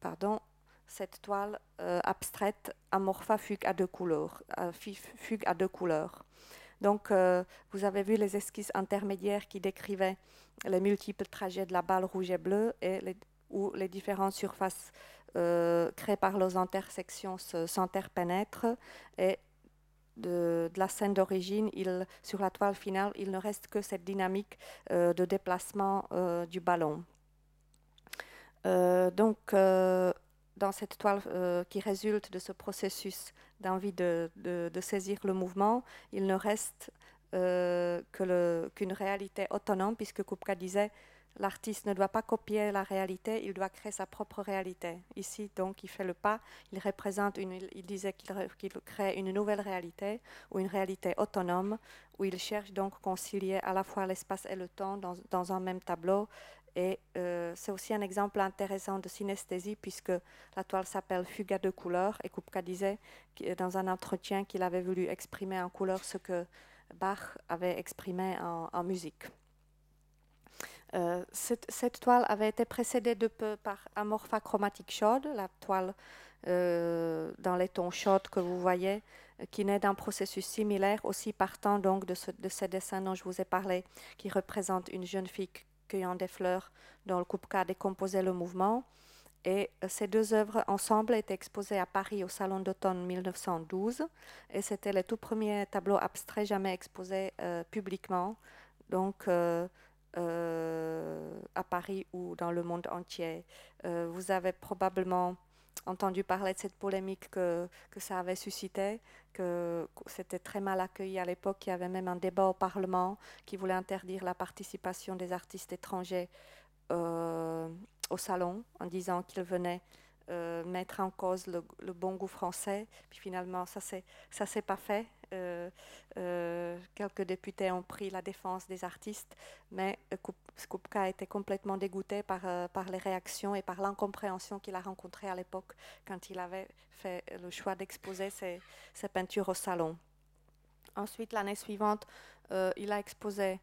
pardon, cette toile euh, abstraite amorpha fugue à deux couleurs. fugue à deux couleurs. Donc, vous avez vu les esquisses intermédiaires qui décrivaient les multiples trajets de la balle rouge et bleue et où les différentes surfaces créées par leurs intersections s'interpénètrent et de, la scène d'origine, sur la toile finale, il ne reste que cette dynamique euh, de déplacement euh, du ballon. Euh, donc, dans cette toile qui résulte de ce processus d'envie de, saisir le mouvement, il ne reste qu'une réalité autonome, puisque Kupka disait l'artiste ne doit pas copier la réalité, il doit créer sa propre réalité. Ici, donc, il fait le pas, il représente, une, il disait qu'il crée une nouvelle réalité ou une réalité autonome, où il cherche donc à concilier à la fois l'espace et le temps dans, un même tableau. Et euh, c'est aussi un exemple intéressant de synesthésie, puisque la toile s'appelle Fuga de couleurs, et Kupka disait dans un entretien qu'il avait voulu exprimer en couleur ce que Bach avait exprimé en musique. Euh, cette, toile avait été précédée de peu par Amorpha chromatique chaude, la toile euh, dans les tons chauds que vous voyez, euh, qui naît d'un processus similaire, aussi partant donc de, ce, de ces dessins dont je vous ai parlé, qui représente une jeune fille cueillant des fleurs dont le coupe-cas décomposait le mouvement. Et ces deux œuvres ensemble étaient exposées à Paris au Salon d'automne 1912. Et c'était le tout premier tableau abstrait jamais exposé publiquement. Donc, à Paris ou dans le monde entier. Euh, vous avez probablement entendu parler de cette polémique que, que ça avait suscité, que c'était très mal accueilli à l'époque. Il y avait même un débat au Parlement qui voulait interdire la participation des artistes étrangers euh, au salon en disant qu'ils venaient mettre en cause le, le, bon goût français. Puis finalement, ça ne s'est pas fait. Euh, euh, quelques députés ont pris la défense des artistes, mais Skupka était complètement dégoûté par, euh, par les réactions et par l'incompréhension qu'il a rencontrée à l'époque quand il avait fait le choix d'exposer ses, peintures au salon. Ensuite, l'année suivante, il a exposé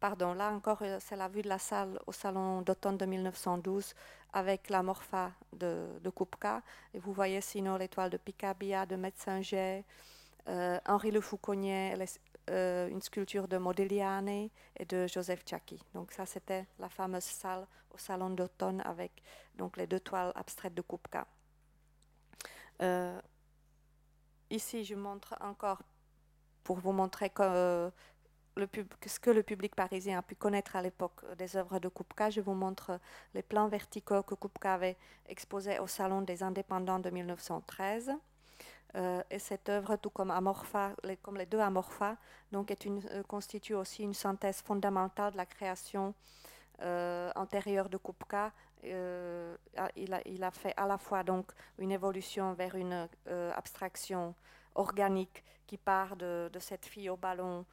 pardon, là encore, c'est la vue de la salle au salon d'automne de 1912 avec la morpha de, de Kupka. Et vous voyez sinon l'étoile de Picabia, de Metzinger, Henri Le Fouconnier, euh, une sculpture de Modigliani et de Joseph Tchaki. Donc ça, c'était la fameuse salle au salon d'automne avec donc les deux toiles abstraites de Kupka. Euh, ici, je montre encore pour vous montrer que, ce que le public parisien a pu connaître à l'époque des œuvres de Kupka. Je vous montre les plans verticaux que Kupka avait exposés au Salon des Indépendants de 1913. Euh, et cette œuvre, tout comme Amorpha, les, comme les deux Amorpha, donc euh, constitue aussi une synthèse fondamentale de la création euh, antérieure de Kupka. Il a, fait à la fois donc une évolution vers une abstraction organique qui part de, cette fille au ballon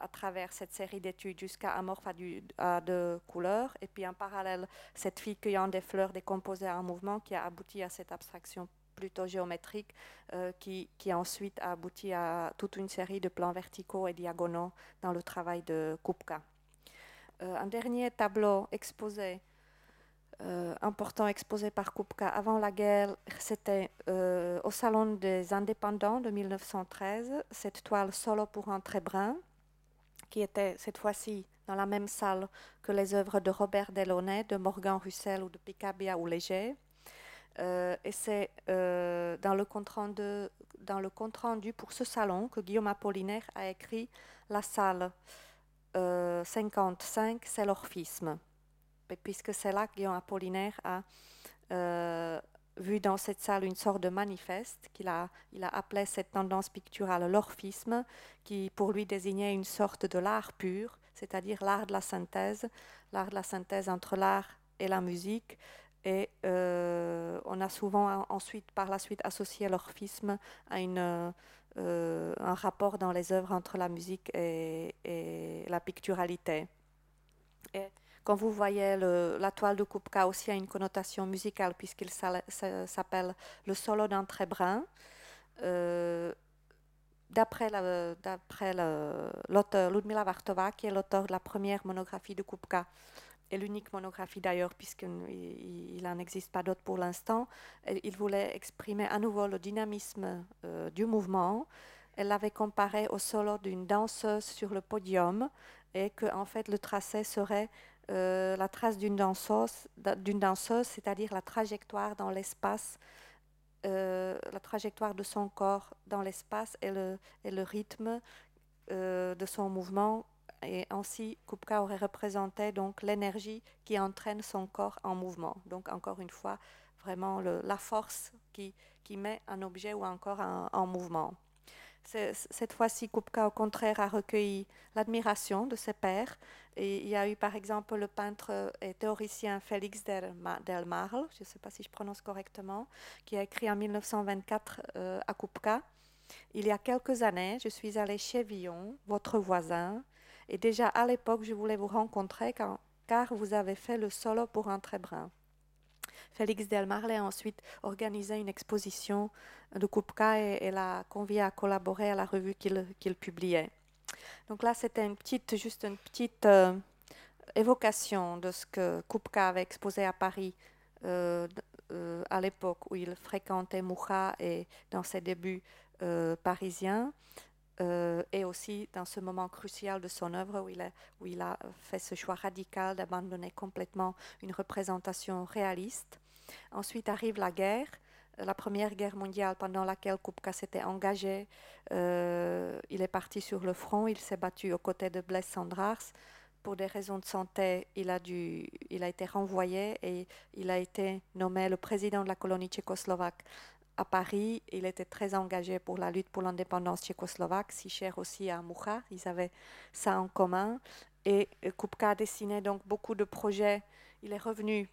à travers cette série d'études jusqu'à Amorpha du, à de couleurs, et puis en parallèle, cette fille cueillant des fleurs décomposées en mouvement qui a abouti à cette abstraction plutôt géométrique euh, qui, qui, ensuite a abouti à toute une série de plans verticaux et diagonaux dans le travail de Kupka. Euh, un dernier tableau exposé, euh, important exposé par Kupka avant la guerre, c'était au Salon des Indépendants de 1913, cette toile solo pour un brun, qui était cette fois-ci dans la même salle que les œuvres de Robert Delaunay, de Morgan Russell ou de Picabia ou Léger. Euh, et c'est euh, dans, le compte rendu, pour ce salon que Guillaume Apollinaire a écrit La salle 55, euh, c'est l'orphisme. Puisque c'est là que Guillaume Apollinaire a vu dans cette salle une sorte de manifeste qu'il a, il a appelé cette tendance picturale l'orphisme, qui pour lui désignait une sorte de l'art pur, c'est-à-dire l'art de la synthèse, l'art de la synthèse entre l'art et la musique, et euh, on a souvent ensuite, par la suite, associé l'orphisme à euh, un rapport dans les œuvres entre la musique et, la picturalité. Et quand vous voyez la toile de Kupka aussi a une connotation musicale puisqu'il s'appelle le solo d'un très brun. Euh, d'après l'auteur Ludmila Vartova, qui est l'auteur de la première monographie de Kupka, et l'unique monographie d'ailleurs, puisqu'il n'en existe pas d'autre pour l'instant. Il voulait exprimer à nouveau le dynamisme euh, du mouvement. Elle l'avait comparé au solo d'une danseuse sur le podium et que en fait le tracé serait euh, la trace d'une danseuse, c'est-à-dire la trajectoire dans l'espace, euh, la trajectoire de son corps dans l'espace et le, et le rythme de son mouvement et ainsi Kupka aurait représenté donc l'énergie qui entraîne son corps en mouvement. Donc encore une fois, vraiment la force qui, met un objet ou un corps en, mouvement. cette fois-ci, Kupka, au contraire, a recueilli l'admiration de ses pairs. Il y a eu, par exemple, le peintre et théoricien Félix Del, Marle, je ne sais pas si je prononce correctement, qui a écrit en 1924 euh, à Kupka. Il y a quelques années, je suis allée chez Villon, votre voisin, et déjà à l'époque, je voulais vous rencontrer car, vous avez fait le solo pour un très brun. Félix Delmarle a ensuite organisé une exposition de Kupka et, l'a convié à collaborer à la revue qu'il publiait. Donc là, c'était juste une petite euh, évocation de ce que Kupka avait exposé à Paris euh, euh, à l'époque où il fréquentait Moucha et dans ses débuts parisiens. Et aussi dans ce moment crucial de son œuvre où il, a, fait ce choix radical d'abandonner complètement une représentation réaliste Ensuite arrive la guerre, la Première Guerre mondiale pendant laquelle Kupka s'était engagé. Euh, il est parti sur le front, il s'est battu aux côtés de Blaise Sandrars. Pour des raisons de santé, il a été renvoyé et il a été nommé le président de la colonie tchécoslovaque à Paris. Il était très engagé pour la lutte pour l'indépendance tchécoslovaque, si cher aussi à Moucha. Ils avaient ça en commun. Et Kupka a dessiné donc beaucoup de projets. Il est revenu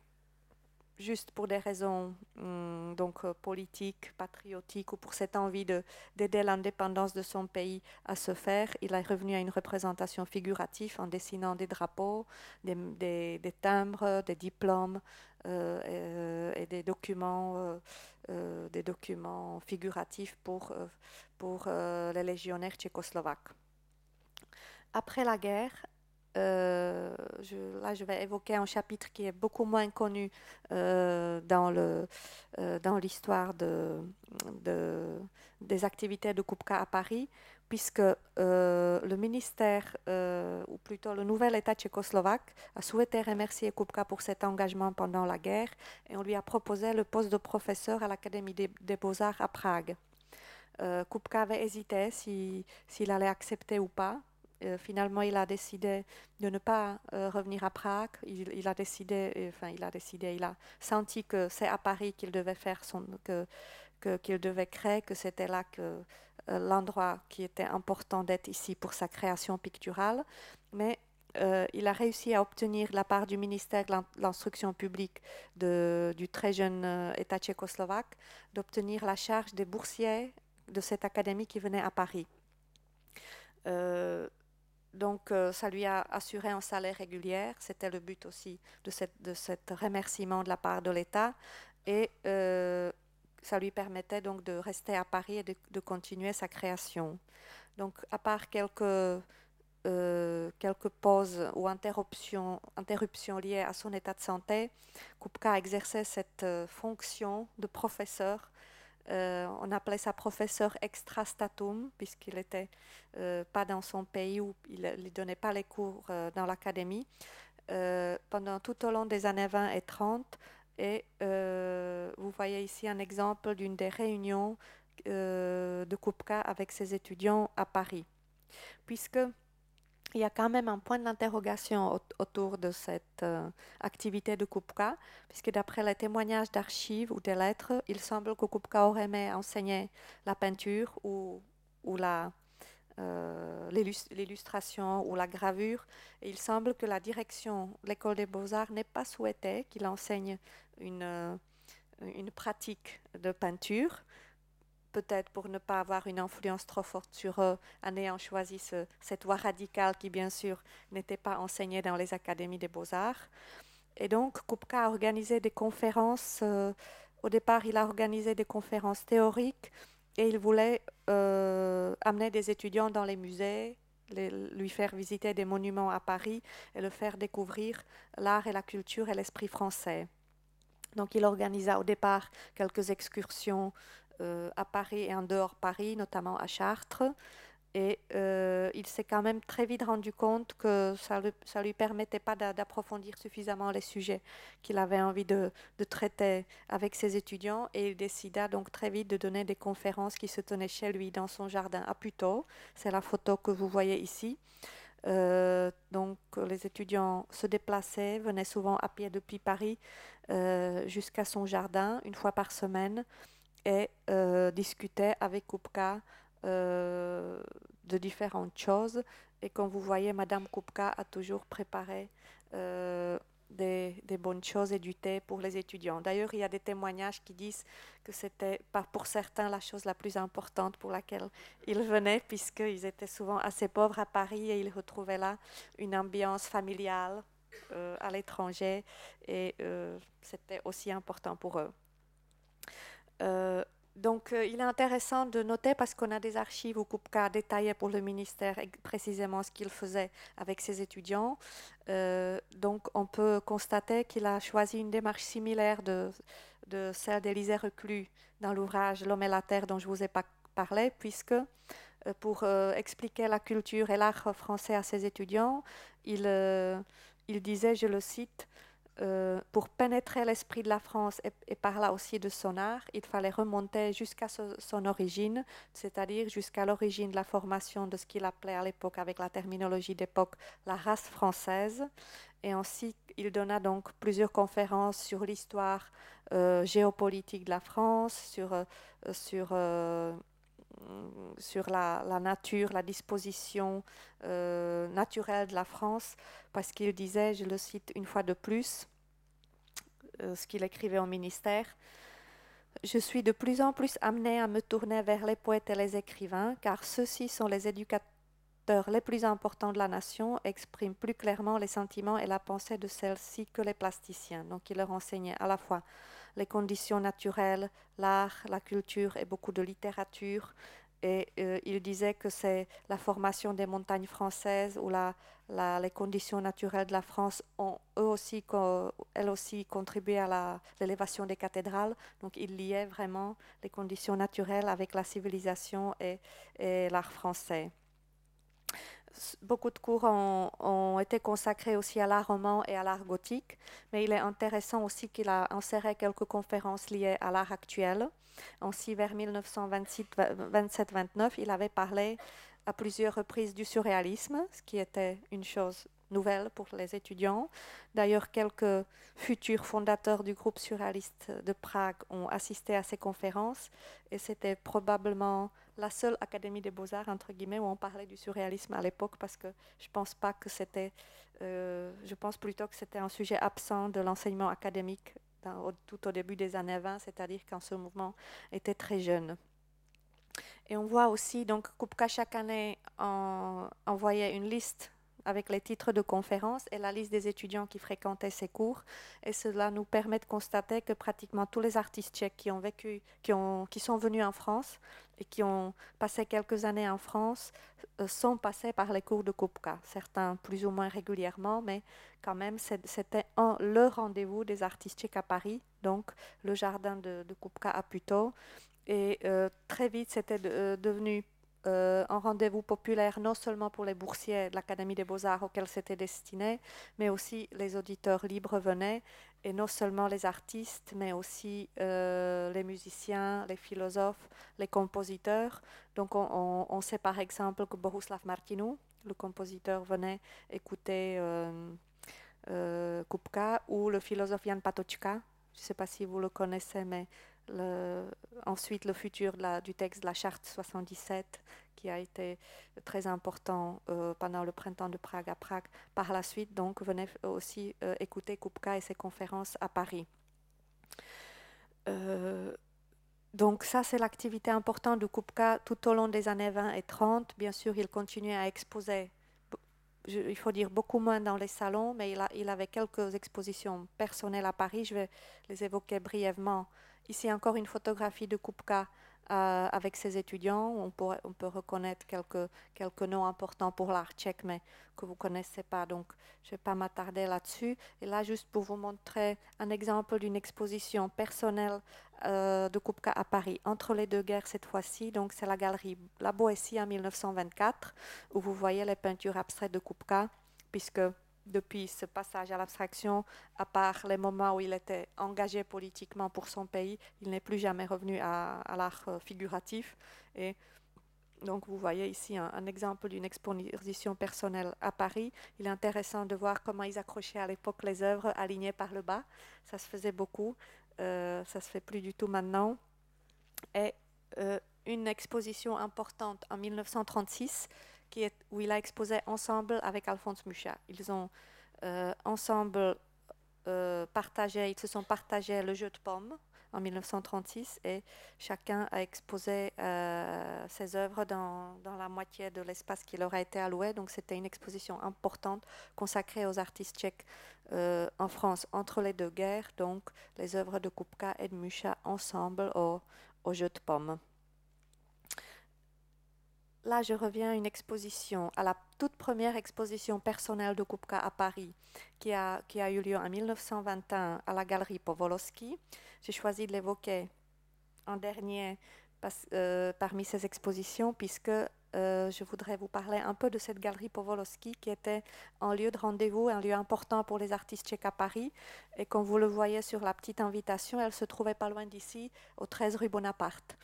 juste pour des raisons hum, donc euh, politiques, patriotiques ou pour cette envie d'aider l'indépendance de son pays à se faire, il est revenu à une représentation figurative en dessinant des drapeaux, des, timbres, des diplômes euh, euh, et, des documents, des documents figuratifs pour, pour les légionnaires tchécoslovaques. Après la guerre, euh, je, là, je vais évoquer un chapitre qui est beaucoup moins connu euh, euh, dans l'histoire de, de, des activités de Kupka à Paris, puisque le ministère, ou plutôt le nouvel État tchécoslovaque, a souhaité remercier Kupka pour cet engagement pendant la guerre et on lui a proposé le poste de professeur à l'Académie des, des Beaux-Arts à Prague. Kupka avait hésité s'il allait accepter ou pas, euh, finalement, il a décidé de ne pas euh, revenir à Prague. Il, a décidé, euh, enfin, il a décidé, il a senti que c'est à Paris qu'il devait faire qu'il devait créer, que c'était là que l'endroit qui était important d'être ici pour sa création picturale. Mais il a réussi à obtenir la part du ministère de l'instruction publique du très jeune État tchécoslovaque d'obtenir la charge des boursiers de cette académie qui venait à Paris. Donc, euh, ça lui a assuré un salaire régulier. C'était le but aussi de, cette, de cet remerciement de la part de l'État. Et euh, ça lui permettait donc de rester à Paris et de, continuer sa création. Donc, à part quelques, euh, quelques pauses ou interruptions, interruptions liées à son état de santé, Kupka exerçait cette fonction de professeur euh, on appelait ça professeur extra statum, puisqu'il n'était euh, pas dans son pays où il ne donnait pas les cours euh, dans l'académie, pendant tout au long des années 20 et 30. Et vous voyez ici un exemple d'une des réunions de Kupka avec ses étudiants à Paris. Puisque il y a quand même un point d'interrogation autour de cette euh, activité de Kupka, puisque d'après les témoignages d'archives ou des lettres, il semble que Kupka aurait aimé enseigner la peinture ou, euh, l'illustration ou la gravure. Il semble que la direction de l'école des beaux-arts n'ait pas souhaité qu'il enseigne une pratique de peinture peut-être pour ne pas avoir une influence trop forte sur eux, en ayant choisi cette voie radicale qui, bien sûr, n'était pas enseignée dans les académies des beaux-arts. Et donc, Kupka a organisé des conférences. Euh, au départ, il a organisé des conférences théoriques et il voulait euh, amener des étudiants dans les musées, lui faire visiter des monuments à Paris et le faire découvrir l'art et la culture et l'esprit français. Donc il organisa au départ quelques excursions à Paris et en dehors Paris, notamment à Chartres. Et euh, il s'est quand même très vite rendu compte que ça ne lui permettait pas d'approfondir suffisamment les sujets qu'il avait envie de, traiter avec ses étudiants. Et il décida donc très vite de donner des conférences qui se tenaient chez lui dans son jardin à Puteaux. C'est la photo que vous voyez ici. Euh, donc les étudiants se déplaçaient, venaient souvent à pied depuis Paris jusqu'à son jardin une fois par semaine et euh, discutait avec Kupka de différentes choses. Et comme vous voyez, Madame Kupka a toujours préparé des, bonnes choses et du thé pour les étudiants. D'ailleurs, il y a des témoignages qui disent que c'était pour certains la chose la plus importante pour laquelle ils venaient, puisqu'ils étaient souvent assez pauvres à Paris et ils retrouvaient là une ambiance familiale euh, à l'étranger et euh, c'était aussi important pour eux. Euh, donc, il est intéressant de noter, parce qu'on a des archives au Kupka détaillées pour le ministère précisément ce qu'il faisait avec ses étudiants. donc, on peut constater qu'il a choisi une démarche similaire de, celle d'Élisée Reclus dans l'ouvrage L'homme et la terre dont je vous ai pas parlé, puisque pour expliquer la culture et l'art français à ses étudiants, il disait, je le cite, euh, pour pénétrer l'esprit de la France et, par là aussi de son art, il fallait remonter jusqu'à son origine, c'est-à-dire jusqu'à l'origine de la formation de ce qu'il appelait à l'époque, avec la terminologie d'époque, la race française. Et ensuite, il donna donc plusieurs conférences sur l'histoire euh, géopolitique de la France, sur, euh, sur sur la, nature, la disposition euh, naturelle de la France, parce qu'il disait, je le cite une fois de plus, euh, ce qu'il écrivait au ministère, je suis de plus en plus amené à me tourner vers les poètes et les écrivains, car ceux-ci sont les éducateurs les plus importants de la nation, expriment plus clairement les sentiments et la pensée de celle-ci que les plasticiens. Donc il leur enseignait à la fois les conditions naturelles, l'art, la culture et beaucoup de littérature. Et euh, il disait que c'est la formation des montagnes françaises ou les conditions naturelles de la France ont eux aussi, elles aussi contribué à l'élévation des cathédrales. Donc il liait vraiment les conditions naturelles avec la civilisation et l'art français beaucoup de cours ont, été consacrés aussi à l'art roman et à l'art gothique, mais il est intéressant aussi qu'il a inséré quelques conférences liées à l'art actuel. Ainsi, vers 1927-29, il avait parlé à plusieurs reprises du surréalisme, ce qui était une chose nouvelle pour les étudiants. D'ailleurs, quelques futurs fondateurs du groupe surréaliste de Prague ont assisté à ces conférences et c'était probablement la seule académie des beaux-arts, entre guillemets, où on parlait du surréalisme à l'époque, parce que je pense pas que c'était, euh, je pense plutôt que c'était un sujet absent de l'enseignement académique tout au début des années 20, c'est-à-dire quand ce mouvement était très jeune. Et on voit aussi, donc, Kupka chaque année envoyait une liste avec les titres de conférences et la liste des étudiants qui fréquentaient ces cours. Et cela nous permet de constater que pratiquement tous les artistes tchèques qui sont venus en France et qui ont passé quelques années en France euh, sont passés par les cours de Kupka. Certains plus ou moins régulièrement, mais quand même, c'était le rendez-vous des artistes tchèques à Paris, donc le jardin de, de Kupka à Puto. Et euh, très vite, c'était euh, devenu euh, un rendez-vous populaire non seulement pour les boursiers de l'Académie des beaux-arts auxquels c'était destiné, mais aussi les auditeurs libres venaient, et non seulement les artistes, mais aussi euh, les musiciens, les philosophes, les compositeurs. Donc on, sait par exemple que Bohuslav Martinou, le compositeur, venait écouter euh, Kupka, ou le philosophe Jan Patočka, je ne sais pas si vous le connaissez, mais ensuite le futur du texte de la charte 77 qui a été très important euh, pendant le printemps de Prague à Prague. Par la suite, donc, venez aussi euh, écouter Kupka et ses conférences à Paris. Euh, donc ça, c'est l'activité importante de Kupka tout au long des années 20 et 30. Bien sûr, il continuait à exposer, il faut dire beaucoup moins dans les salons, mais il, avait quelques expositions personnelles à Paris. Je vais les évoquer brièvement Ici encore une photographie de Kupka euh, avec ses étudiants. On, peut reconnaître quelques, quelques noms importants pour l'art tchèque, mais que vous ne connaissez pas, donc je ne vais pas m'attarder là-dessus. Et là, juste pour vous montrer un exemple d'une exposition personnelle euh, de Kupka à Paris, entre les deux guerres cette fois-ci. Donc c'est la galerie La Boétie en 1924, où vous voyez les peintures abstraites de Kupka, puisque depuis ce passage à l'abstraction, à part les moments où il était engagé politiquement pour son pays, il n'est plus jamais revenu à, l'art euh, figuratif. Et donc vous voyez ici un, exemple d'une exposition personnelle à Paris. Il est intéressant de voir comment ils accrochaient à l'époque les œuvres alignées par le bas. Ça se faisait beaucoup, euh, ça se fait plus du tout maintenant. Et euh, une exposition importante en 1936 où il a exposé ensemble avec Alphonse Mucha. Ils ont ensemble partagé, ils se sont partagés le jeu de pommes en 1936 et chacun a exposé euh, ses œuvres dans, dans, la moitié de l'espace qui leur a été alloué. Donc c'était une exposition importante consacrée aux artistes tchèques euh, en France entre les deux guerres, donc les œuvres de Kupka et de Mucha ensemble au, au jeu de pommes. Là, je reviens à une exposition, à la toute première exposition personnelle de Kupka à Paris, qui a, eu lieu en 1921 à la galerie Povolowski. J'ai choisi de l'évoquer en dernier euh, parmi ces expositions, puisque euh, je voudrais vous parler un peu de cette galerie Povolowski qui était un lieu de rendez-vous, un lieu important pour les artistes tchèques à Paris. Et comme vous le voyez sur la petite invitation, elle se trouvait pas loin d'ici, au 13 rue Bonaparte.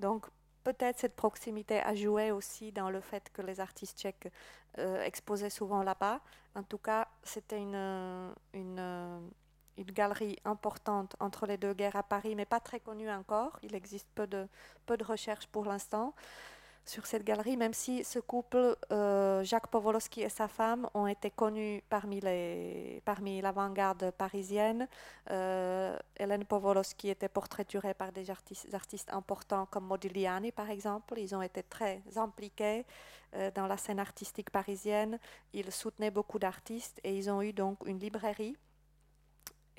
Donc peut-être cette proximité a joué aussi dans le fait que les artistes tchèques euh, exposaient souvent là-bas. En tout cas, c'était une, une une galerie importante entre les deux guerres à Paris, mais pas très connue encore. Il existe peu de, peu de recherches pour l'instant sur cette galerie, même si ce couple, euh, Jacques Powolowski et sa femme, ont été connus parmi, les, parmi l'avant-garde parisienne. Euh, Hélène Powolowski était portraiturée par des artistes, importants comme Modigliani, par exemple. Ils ont été très impliqués euh, dans la scène artistique parisienne. Ils soutenaient beaucoup d'artistes et ils ont eu donc une librairie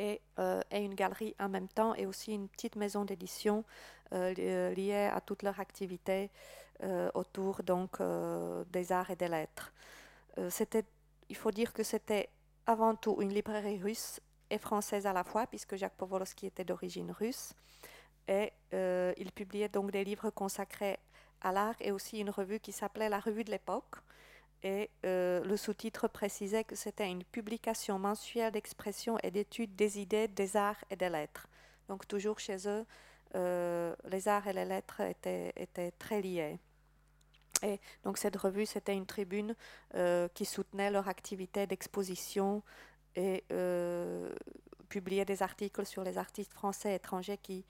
euh, et, une galerie en même temps et aussi une petite maison d'édition liée à toute leur activité autour donc des arts et des lettres. c'était, il faut dire que c'était avant tout une librairie russe et française à la fois, puisque Jacques Powolowski était d'origine russe. Et il publiait donc des livres consacrés à l'art et aussi une revue qui s'appelait La Revue de l'époque, et euh, le sous-titre précisait que c'était une publication mensuelle d'expression et d'études des idées, des arts et des lettres. Donc toujours chez eux, euh, les arts et les lettres étaient, étaient, très liés. Et donc cette revue, c'était une tribune euh, qui soutenait leur activité d'exposition et publiait des articles sur les artistes français et étrangers qui,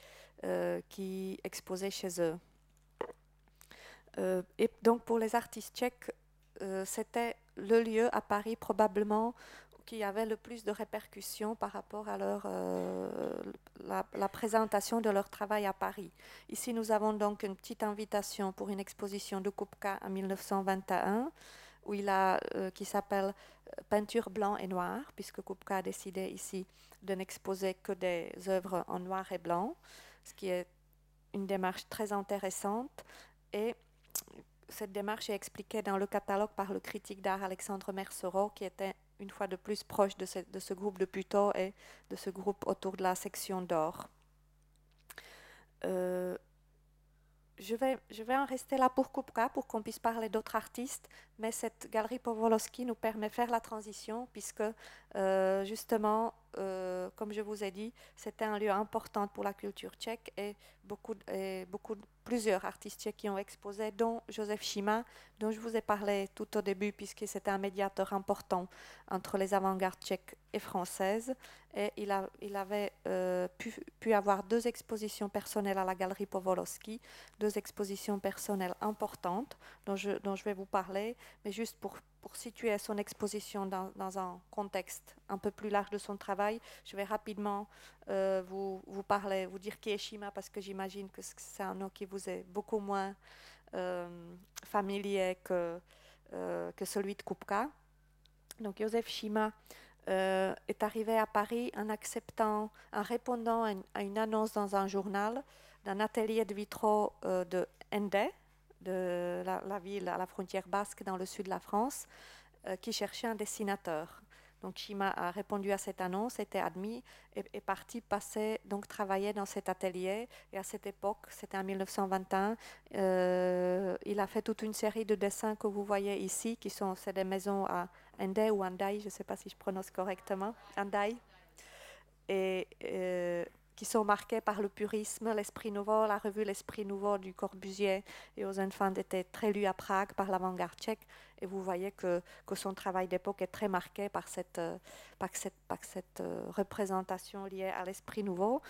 qui exposaient chez eux. et donc pour les artistes tchèques, euh, c'était le lieu à Paris probablement qui avait le plus de répercussions par rapport à leur, euh, la, présentation de leur travail à Paris. Ici, nous avons donc une petite invitation pour une exposition de Kupka en 1921, où il a, euh, qui s'appelle Peinture blanc et noir, puisque Kupka a décidé ici de n'exposer que des œuvres en noir et blanc, ce qui est une démarche très intéressante. Et cette démarche est expliquée dans le catalogue par le critique d'art Alexandre Mercereau, qui était une fois de plus proche de ce, groupe de Puto et de ce groupe autour de la section d'or. Euh, je vais, je vais en rester là pour Kupka, pour qu'on puisse parler d'autres artistes, mais cette galerie Powolowski nous permet de faire la transition, puisque euh, justement, euh, comme je vous ai dit, c'était un lieu important pour la culture tchèque et beaucoup, et beaucoup plusieurs artistes tchèques qui ont exposé, dont Joseph Schima, dont je vous ai parlé tout au début, puisque c'était un médiateur important entre les avant-gardes tchèques et françaises. Et il, a, il avait euh, pu, avoir deux expositions personnelles à la galerie Powolowski, deux expositions personnelles importantes dont je, dont je vais vous parler, mais juste pour pour situer son exposition dans, un contexte un peu plus large de son travail, je vais rapidement euh, vous, parler, vous dire qui est Shima, parce que j'imagine que c'est un nom qui vous est beaucoup moins euh, familier que, euh, que celui de Kupka. Donc Joseph Shima est arrivé à Paris en acceptant, en répondant à une, à une annonce dans un journal d'un atelier de vitraux de Ende, de la, ville à la frontière basque dans le sud de la France euh, qui cherchait un dessinateur. Donc Shima a répondu à cette annonce, était admis et est parti passer, donc travailler dans cet atelier. Et à cette époque, c'était en 1921, euh, il a fait toute une série de dessins que vous voyez ici, qui sont des maisons à Andai ou Andai, je ne sais pas si je prononce correctement, Andai. Et euh, qui sont marqués par le purisme, l'esprit nouveau. La revue L'Esprit nouveau du Corbusier et aux enfants était très lu à Prague par l'avant-garde tchèque. Et vous voyez que, que son travail d'époque est très marqué par cette, euh, par cette, par cette euh, représentation liée à l'esprit nouveau.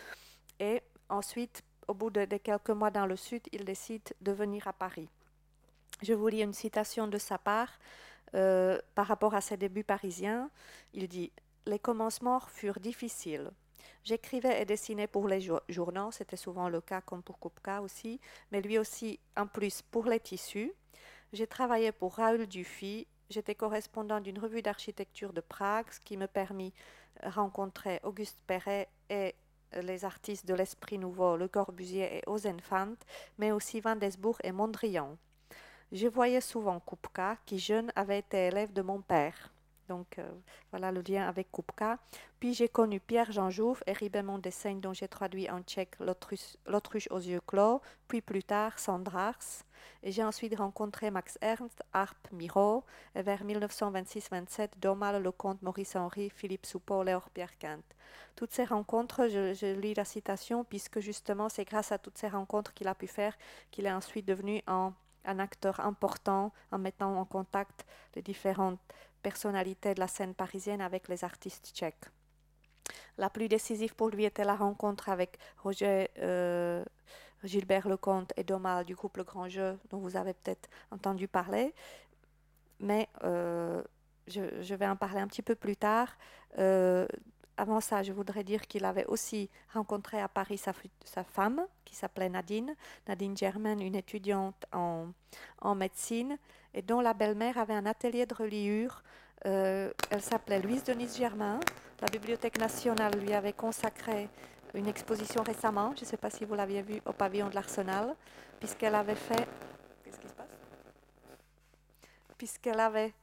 Et ensuite, au bout de, quelques mois dans le sud, il décide de venir à Paris. Je vous lis une citation de sa part euh, par rapport à ses débuts parisiens. Il dit Les commencements furent difficiles. J'écrivais et dessinais pour les journaux, c'était souvent le cas comme pour Kupka aussi, mais lui aussi en plus pour les tissus. J'ai travaillé pour Raoul Dufy, j'étais correspondant d'une revue d'architecture de Prague, ce qui me permit de rencontrer Auguste Perret et les artistes de l'Esprit Nouveau, Le Corbusier et Ozenfant, mais aussi Van Desbourg et Mondrian. Je voyais souvent Kupka, qui jeune avait été élève de mon père. Donc euh, voilà le lien avec Kupka. Puis j'ai connu Pierre-Jean Jouve et Ribemont Dessaigne, dont j'ai traduit en tchèque L'autruche aux yeux clos, puis plus tard Sandrars. Et j'ai ensuite rencontré Max Ernst, Arp Miro, et vers 1926-27, Domal, Lecomte, Maurice Henry, Philippe Soupeau, Léor Pierre Quint. Toutes ces rencontres, je, je lis la citation, puisque justement c'est grâce à toutes ces rencontres qu'il a pu faire qu'il est ensuite devenu un un acteur important en mettant en contact les différentes personnalités de la scène parisienne avec les artistes tchèques. La plus décisive pour lui était la rencontre avec Roger euh, Gilbert Lecomte et Domal du groupe Le Grand Jeu, dont vous avez peut-être entendu parler. Mais euh, je, vais en parler un petit peu plus tard. Euh, avant ça, je voudrais dire qu'il avait aussi rencontré à Paris sa, femme, qui s'appelait Nadine, Nadine Germain, une étudiante en, médecine, et dont la belle-mère avait un atelier de reliure. Euh, elle s'appelait Louise Denise Germain. La Bibliothèque nationale lui avait consacré une exposition récemment, je ne sais pas si vous l'aviez vue, au pavillon de l'Arsenal, puisqu'elle avait fait. Qu'est-ce qui se passe? Puisqu'elle avait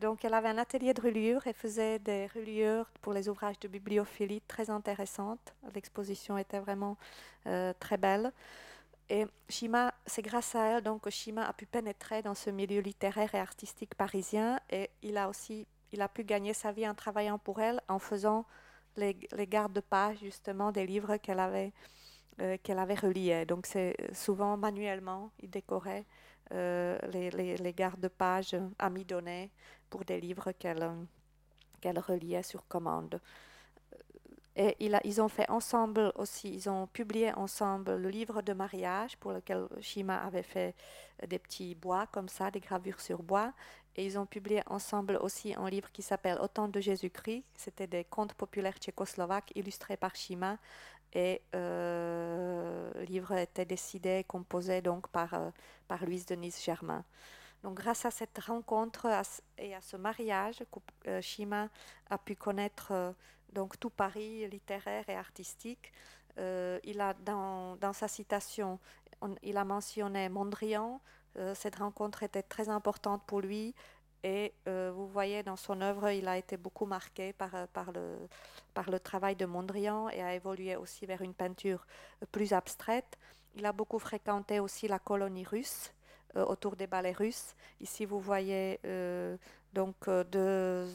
donc, elle avait un atelier de reliure et faisait des reliures pour les ouvrages de bibliophilie très intéressantes. L'exposition était vraiment euh, très belle. Et Shima, c'est grâce à elle donc que Shima a pu pénétrer dans ce milieu littéraire et artistique parisien et il a aussi il a pu gagner sa vie en travaillant pour elle en faisant les, les gardes de page justement des livres qu'elle avait euh, qu'elle avait reliés. Donc c'est souvent manuellement il décorait euh, les, les, les gardes-pages amidonnés pour des livres qu'elle reliait sur commande. Et il a, ils ont fait ensemble aussi, ils ont publié ensemble le livre de mariage pour lequel Shima avait fait des petits bois comme ça, des gravures sur bois. Et ils ont publié ensemble aussi un livre qui s'appelle Autant de Jésus-Christ. C'était des contes populaires tchécoslovaques illustrés par Shima et euh, le livre était décidé, composé donc par, euh, par Louise Denise Germain. Donc, grâce à cette rencontre et à ce mariage, euh, Shima a pu connaître donc tout Paris littéraire et artistique. il a dans, dans sa citation, il a mentionné Mondrian. cette rencontre était très importante pour lui et euh, vous voyez dans son œuvre, il a été beaucoup marqué par, euh, par, le, travail de Mondrian et a évolué aussi vers une peinture plus abstraite. Il a beaucoup fréquenté aussi la colonie russe euh, autour des ballets russes. Ici, vous voyez donc deux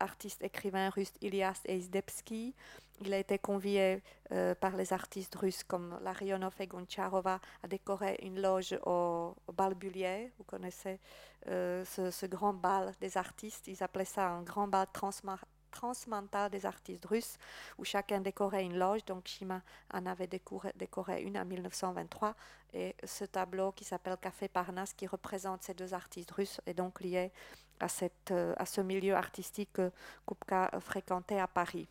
artistes écrivains russes, Ilias et Izdebski. Il a été convié par les artistes russes comme Larionov et Goncharova à décorer une loge au, au bal Bullier. Vous connaissez euh, ce, grand bal des artistes. Ils appelaient ça un grand bal transmental des artistes russes, où chacun décorait une loge. Donc Shima en avait décoré, une en 1923. Et ce tableau qui s'appelle Café Parnasse, qui représente ces deux artistes russes, est donc lié à, euh, à ce milieu artistique que Kupka fréquentait à Paris.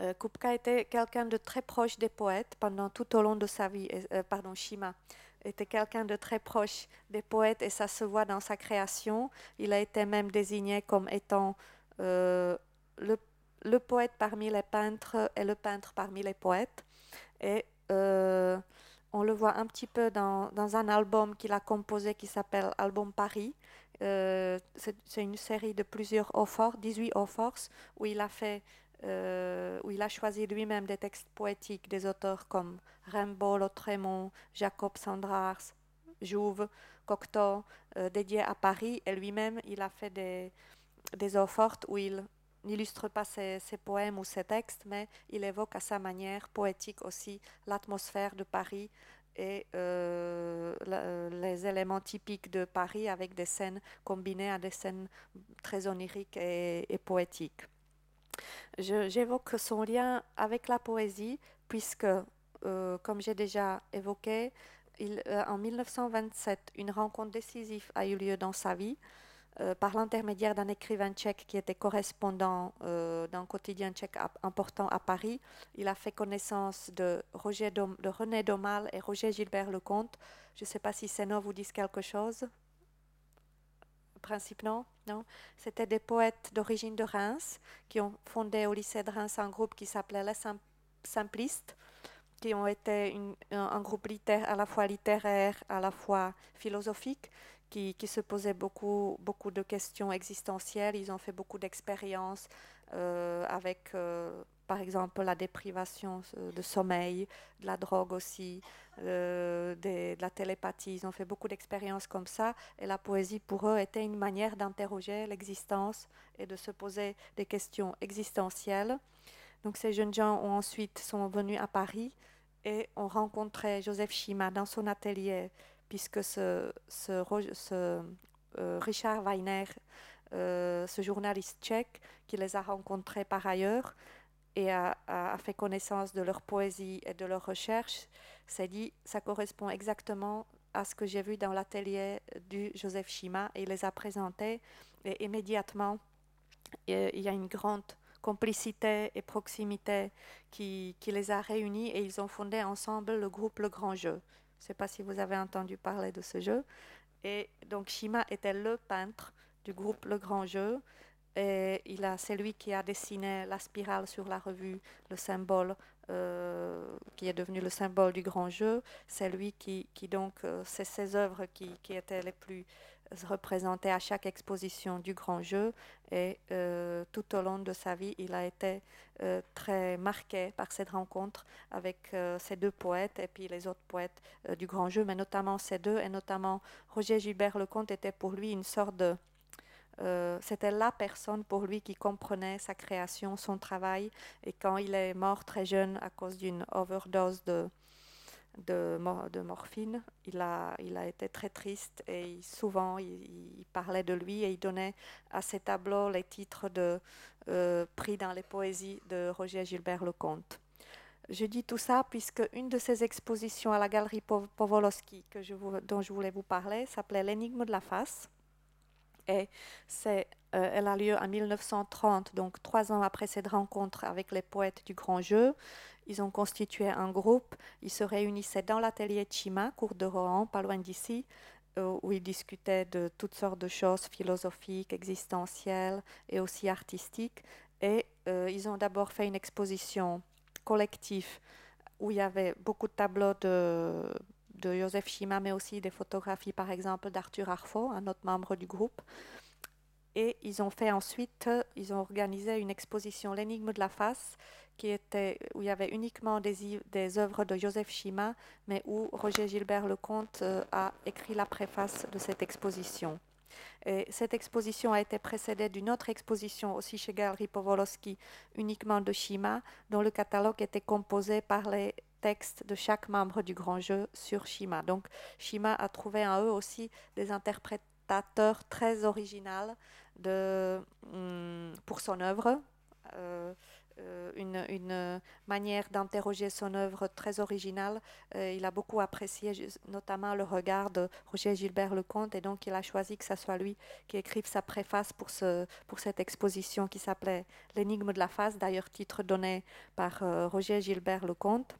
Euh, Kupka était quelqu'un de très proche des poètes pendant tout au long de sa vie. pardon, Shima était quelqu'un de très proche des poètes et ça se voit dans sa création. Il a été même désigné comme étant euh, le, poète parmi les peintres et le peintre parmi les poètes. Et euh, on le voit un petit peu dans, un album qu'il a composé qui s'appelle Album Paris. Euh, c'est une série de plusieurs eaux forts, 18 eaux où il a fait euh, où il a choisi lui-même des textes poétiques des auteurs comme Rimbaud, Lautrémont, Jacob Sandrars, Jouve, Cocteau, euh, dédiés à Paris. Et lui-même, il a fait des, des eaux fortes où il n'illustre pas ses, poèmes ou ses textes, mais il évoque à sa manière poétique aussi l'atmosphère de Paris et euh, les éléments typiques de Paris avec des scènes combinées à des scènes très oniriques et poétiques. J'évoque son lien avec la poésie, puisque comme j'ai déjà évoqué, en 1927, une rencontre décisive a eu lieu dans sa vie. par l'intermédiaire d'un écrivain tchèque qui était correspondant d'un quotidien tchèque important à Paris. Il a fait connaissance de, Roger de René Domal et Roger Gilbert Lecomte. Je ne sais pas si ces noms vous disent quelque chose principe, non? C'était des poètes d'origine de Reims qui ont fondé au lycée de Reims un groupe qui s'appelait Les Simplistes, qui ont été un, groupe à la fois littéraire, à la fois philosophique, qui, qui, se posait beaucoup, beaucoup de questions existentielles. Ils ont fait beaucoup d'expériences euh, avec euh, par exemple la déprivation euh, de sommeil, de la drogue aussi, euh, de, la télépathie. Ils ont fait beaucoup d'expériences comme ça et la poésie pour eux était une manière d'interroger l'existence et de se poser des questions existentielles. Donc ces jeunes gens ont ensuite sont venus à Paris et ont rencontré Joseph Schima dans son atelier puisque ce, euh, Richard Weiner, ce journaliste tchèque qui les a rencontrés par ailleurs, et a, fait connaissance de leur poésie et de leur recherche, s'est dit ça correspond exactement à ce que j'ai vu dans l'atelier du Joseph Schima et il les a présentés et immédiatement il y a une grande complicité et proximité qui, qui, les a réunis et ils ont fondé ensemble le groupe Le Grand Jeu. Je ne sais pas si vous avez entendu parler de ce jeu. Et donc Shima était le peintre du groupe Le Grand Jeu et il a, c'est lui qui a dessiné la spirale sur la revue, le symbole euh, qui est devenu le symbole du grand jeu. C'est lui qui, donc, euh, c'est ses œuvres qui, qui, étaient les plus représentées à chaque exposition du grand jeu. Et euh, tout au long de sa vie, il a été très marqué par cette rencontre avec ces deux poètes et puis les autres poètes du grand jeu, mais notamment ces deux, et notamment Roger Gilbert Lecomte était pour lui une sorte de euh, c'était la personne pour lui qui comprenait sa création, son travail. Et quand il est mort très jeune à cause d'une overdose de, morphine, il a, été très triste et souvent il, parlait de lui et il donnait à ses tableaux les titres de euh, pris dans les poésies de Roger Gilbert Lecomte. Je dis tout ça puisque une de ses expositions à la galerie Powolowski que dont je voulais vous parler s'appelait L'énigme de la face. Et euh, elle a lieu en 1930, donc trois ans après cette rencontre avec les poètes du Grand Jeu. Ils ont constitué un groupe. Ils se réunissaient dans l'atelier Chima, cour de Rohan, pas loin d'ici, euh, où ils discutaient de toutes sortes de choses philosophiques, existentielles et aussi artistiques. Et euh, ils ont d'abord fait une exposition collective où il y avait beaucoup de tableaux de de Joseph Schima, mais aussi des photographies, par exemple, d'Arthur Arfo, un autre membre du groupe. Et ils ont fait ensuite, ils ont organisé une exposition L'énigme de la face, qui était, où il y avait uniquement des, des œuvres de Joseph Schima, mais où Roger Gilbert Lecomte euh, a écrit la préface de cette exposition. Et cette exposition a été précédée d'une autre exposition aussi chez Galerie Powolowski, uniquement de Schima, dont le catalogue était composé par les texte de chaque membre du grand jeu sur Shima. Donc Shima a trouvé en eux aussi des interprétateurs très originaux de, hum, pour son œuvre. Euh, euh, une, une, manière d'interroger son œuvre très originale. Euh, il a beaucoup apprécié notamment le regard de Roger Gilbert Lecomte et donc il a choisi que ce soit lui qui écrive sa préface pour, ce, pour cette exposition qui s'appelait L'énigme de la face, d'ailleurs titre donné par Roger Gilbert Lecomte.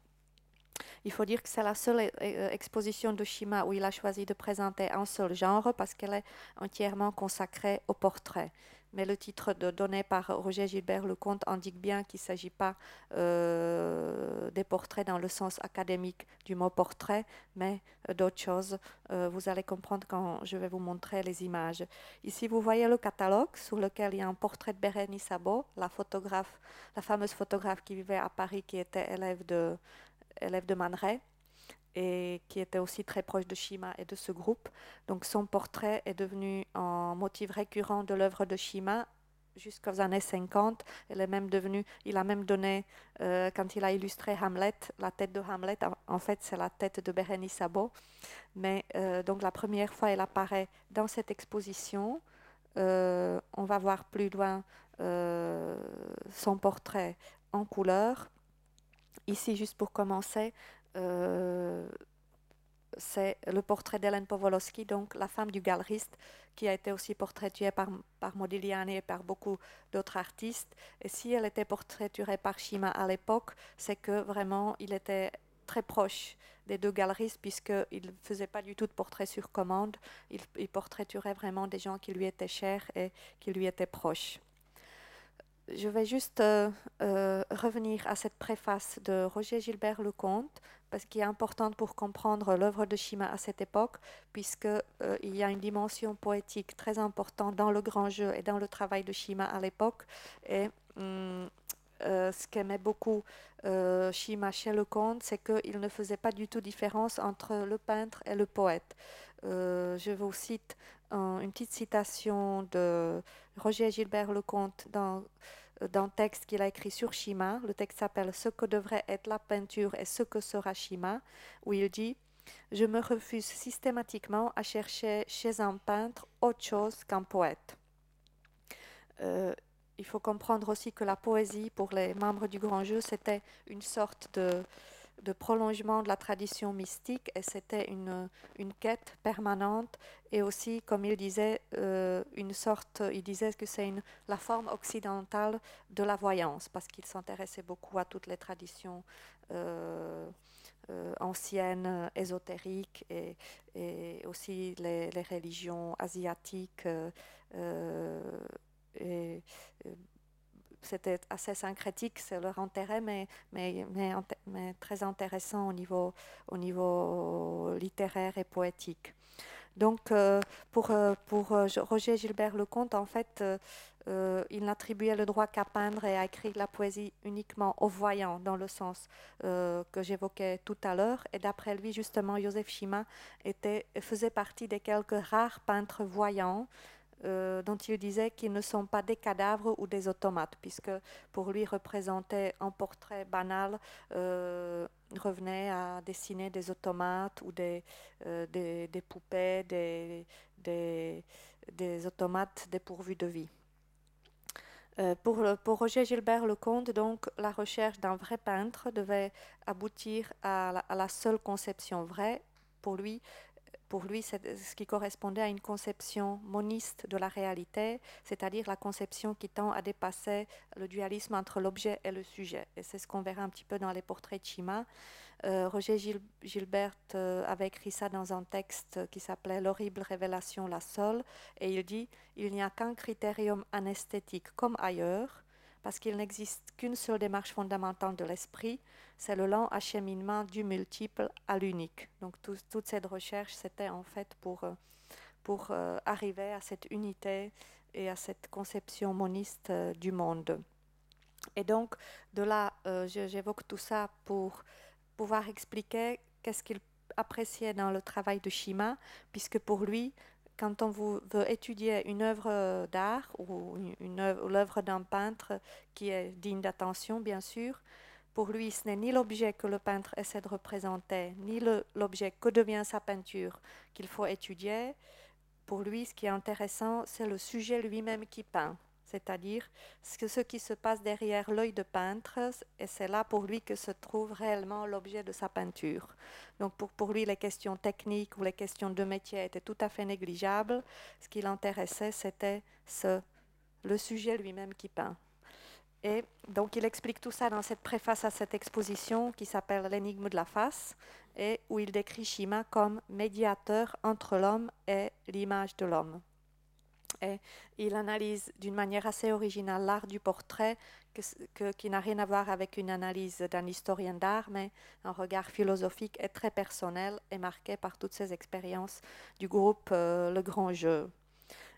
Il faut dire que c'est la seule euh, exposition de Shima où il a choisi de présenter un seul genre parce qu'elle est entièrement consacrée au portrait. Mais le titre donné par Roger Gilbert Lecomte indique bien qu'il ne s'agit pas euh, des portraits dans le sens académique du mot portrait, mais euh, d'autres choses. vous allez comprendre quand je vais vous montrer les images. Ici, vous voyez le catalogue sur lequel il y a un portrait de Bérénice Sabot, la photographe, la fameuse photographe qui vivait à Paris, qui était élève de élève de Man et qui était aussi très proche de Shima et de ce groupe. Donc son portrait est devenu un motif récurrent de l'œuvre de Shima jusqu'aux années 50. Elle est même devenue, il a même donné, euh, quand il a illustré Hamlet, la tête de Hamlet, en fait c'est la tête de Bérénice Sabot. Mais euh, donc la première fois elle apparaît dans cette exposition. Euh, on va voir plus loin son portrait en couleur ici, juste pour commencer, c'est le portrait d'Hélène Powolowski, donc la femme du galeriste, qui a été aussi portraitée par, Modigliani et par beaucoup d'autres artistes. Et si elle était portraiturée par Shima à l'époque, c'est que vraiment il était très proche des deux galeristes, puisqu'il ne faisait pas du tout de portrait sur commande. Il portraiturait vraiment des gens qui lui étaient chers et qui lui étaient proches. Je vais juste euh, euh, revenir à cette préface de Roger Gilbert Lecomte, parce qu'elle est importante pour comprendre l'œuvre de Shima à cette époque, puisqu'il euh, y a une dimension poétique très importante dans le grand jeu et dans le travail de Shima à l'époque. Et hum, ce qu'aimait beaucoup Shima chez Lecomte, c'est qu'il ne faisait pas du tout différence entre le peintre et le poète. Je vous cite une petite citation de Roger Gilbert Lecomte dans d'un texte qu'il a écrit sur Shima. Le texte s'appelle Ce que devrait être la peinture et ce que sera Shima, où il dit Je me refuse systématiquement à chercher chez un peintre autre chose qu'un poète. Euh, il faut comprendre aussi que la poésie, pour les membres du grand jeu, c'était une sorte de, de prolongement de la tradition mystique et c'était une, une quête permanente et aussi, comme il disait, euh, une sorte, il disait que c'est la forme occidentale de la voyance parce qu'il s'intéressait beaucoup à toutes les traditions euh, euh, anciennes, ésotériques et, et aussi les, les, religions asiatiques. C'était assez syncrétique, c'est leur intérêt, mais, très intéressant au niveau, au niveau littéraire et poétique. Donc, euh, pour, euh, euh, Roger Gilbert Lecomte, en fait, il n'attribuait le droit qu'à peindre et à écrire la poésie uniquement aux voyants, dans le sens que j'évoquais tout à l'heure. Et d'après lui, justement, Joseph Schima était, faisait partie des quelques rares peintres voyants euh, dont il disait qu'ils ne sont pas des cadavres ou des automates, puisque pour lui représenter un portrait banal euh, revenait à dessiner des automates ou des, euh, des, des, poupées, des, des, des, automates dépourvus de vie. pour, pour, Roger Gilbert Lecomte, donc, la recherche d'un vrai peintre devait aboutir à la, à la seule conception vraie. Pour lui, pour lui, c'est ce qui correspondait à une conception moniste de la réalité, c'est-à-dire la conception qui tend à dépasser le dualisme entre l'objet et le sujet. Et c'est ce qu'on verra un petit peu dans les portraits de Chima. Euh, Roger Gilbert euh, avait écrit ça dans un texte qui s'appelait L'horrible révélation, la seule, et il dit Il n'y a qu'un critérium anesthétique comme ailleurs, parce qu'il n'existe qu'une seule démarche fondamentale de l'esprit, c'est le lent acheminement du multiple à l'unique. Donc toute cette recherche, c'était en fait pour, euh, pour euh, arriver à cette unité et à cette conception moniste euh, du monde. Et donc de là, j'évoque tout ça pour pouvoir expliquer qu'est-ce qu'il appréciait dans le travail de Shima, puisque pour lui, quand on veut étudier une œuvre d'art ou l'œuvre d'un peintre qui est digne d'attention, bien sûr, pour lui, ce n'est ni l'objet que le peintre essaie de représenter, ni l'objet que devient sa peinture qu'il faut étudier. Pour lui, ce qui est intéressant, c'est le sujet lui-même qui peint, c'est-à-dire ce qui se passe derrière l'œil de peintre, et c'est là pour lui que se trouve réellement l'objet de sa peinture. Donc pour, lui, les questions techniques ou les questions de métier étaient tout à fait négligeables. Ce qui l'intéressait, c'était ce, le sujet lui-même qui peint. Et donc il explique tout ça dans cette préface à cette exposition qui s'appelle L'énigme de la face et où il décrit Shima comme médiateur entre l'homme et l'image de l'homme. Il analyse d'une manière assez originale l'art du portrait qui n'a rien à voir avec une analyse d'un historien d'art, mais un regard philosophique et très personnel et marqué par toutes ces expériences du groupe euh, Le Grand Jeu.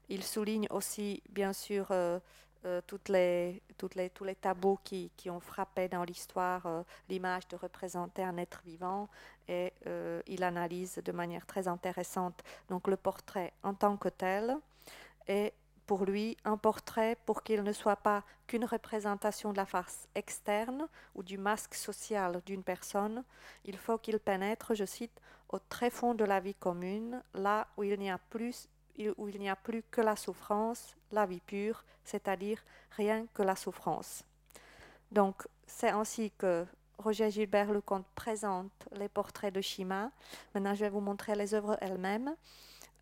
Il souligne aussi, bien sûr, euh, euh, les, les, tous les tabous qui, qui ont frappé dans l'histoire l'image de représenter un être vivant et il analyse de manière très intéressante donc le portrait en tant que tel et pour lui un portrait pour qu'il ne soit pas qu'une représentation de la face externe ou du masque social d'une personne, il faut qu'il pénètre, je cite, au très fond de la vie commune, là où il n'y a plus où il n'y a plus que la souffrance, la vie pure, c'est-à-dire rien que la souffrance. Donc c'est ainsi que Roger Gilbert Lecomte présente les portraits de Shima. Maintenant, je vais vous montrer les œuvres elles-mêmes.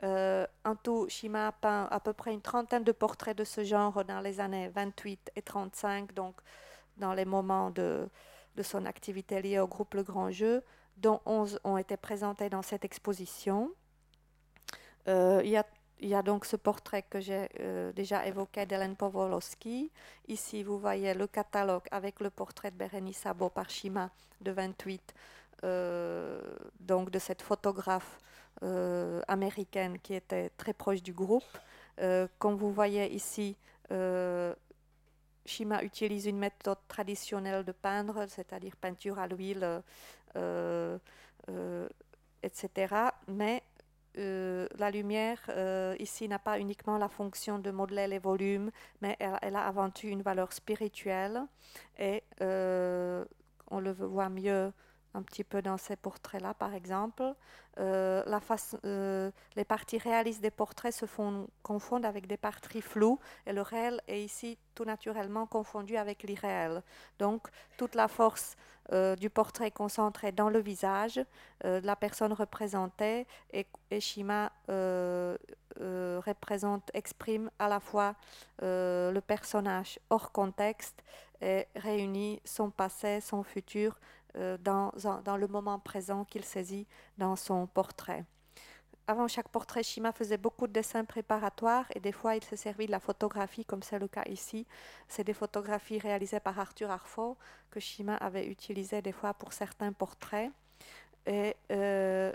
Euh, en tout, Shima a peint à peu près une trentaine de portraits de ce genre dans les années 28 et 35, donc dans les moments de, de son activité liée au groupe Le Grand Jeu, dont 11 ont été présentés dans cette exposition. Euh, il, y a, donc ce portrait que j'ai euh, déjà évoqué d'Hélène Powolowski. Ici, vous voyez le catalogue avec le portrait de Bérénice Sabo par Shima de 28, donc de cette photographe euh, américaine qui était très proche du groupe. Euh, comme vous voyez ici, euh, Shima utilise une méthode traditionnelle de peindre, c'est-à-dire peinture à l'huile, etc. Mais la lumière ici n'a pas uniquement la fonction de modeler les volumes, mais elle, elle a avant tout une valeur spirituelle et on le voit mieux un petit peu dans ces portraits-là, par exemple. Euh, euh, les parties réalistes des portraits se font confondent avec des parties floues et le réel est ici tout naturellement confondu avec l'irréel. Donc toute la force euh, du portrait est concentrée dans le visage de la personne représentée et, et Shima représente, exprime à la fois le personnage hors contexte et réunit son passé, son futur dans, dans, le moment présent qu'il saisit dans son portrait. Avant chaque portrait, Shima faisait beaucoup de dessins préparatoires et des fois il se servit de la photographie, comme c'est le cas ici. C'est des photographies réalisées par Arthur Arfo que Shima avait utilisées des fois pour certains portraits. Et euh,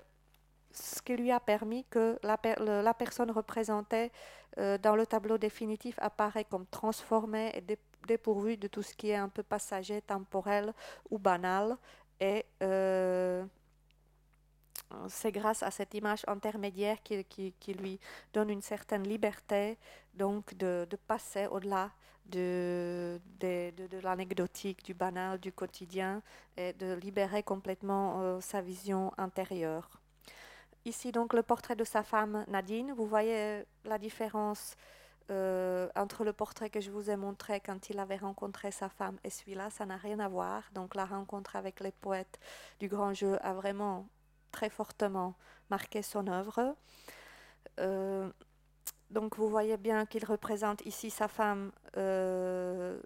ce qui lui a permis que la, la personne représentée euh, dans le tableau définitif apparaît comme transformée et dépourvue de tout ce qui est un peu passager, temporel ou banal. Et euh, c'est grâce à cette image intermédiaire qui, lui donne une certaine liberté donc de, passer au-delà de, l'anecdotique, du banal, du quotidien et de libérer complètement euh, sa vision intérieure. Ici donc le portrait de sa femme Nadine. Vous voyez la différence euh, entre le portrait que je vous ai montré quand il avait rencontré sa femme et celui-là, ça n'a rien à voir. Donc la rencontre avec les poètes du grand jeu a vraiment très fortement marqué son œuvre. Euh, donc vous voyez bien qu'il représente ici sa femme euh,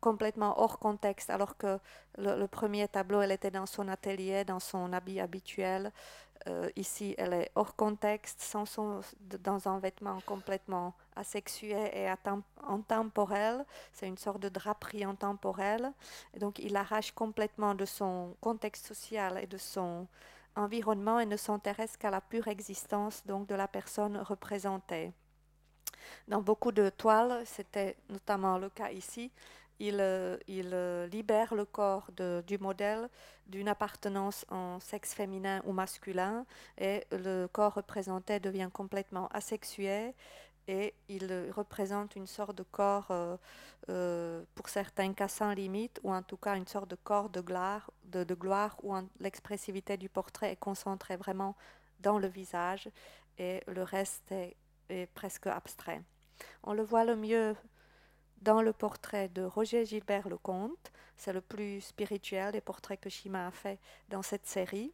complètement hors contexte, alors que le, premier tableau, elle était dans son atelier, dans son habit habituel. Euh, ici, elle est hors contexte, sans son, dans un vêtement complètement asexué et intemporel. C'est une sorte de draperie intemporelle. Donc, il arrache complètement de son contexte social et de son environnement et ne s'intéresse qu'à la pure existence donc de la personne représentée. Dans beaucoup de toiles, c'était notamment le cas ici, il, euh, euh, libère le corps du modèle d'une appartenance en sexe féminin ou masculin et le corps représenté devient complètement asexué et il représente une sorte de corps, euh, pour certains cas sans limite, ou en tout cas une sorte de corps de gloire, de, gloire où l'expressivité du portrait est concentrée vraiment dans le visage et le reste est presque abstrait. On le voit le mieux dans le portrait de Roger Gilbert Lecomte. C'est le plus spirituel des portraits que Shima a fait dans cette série.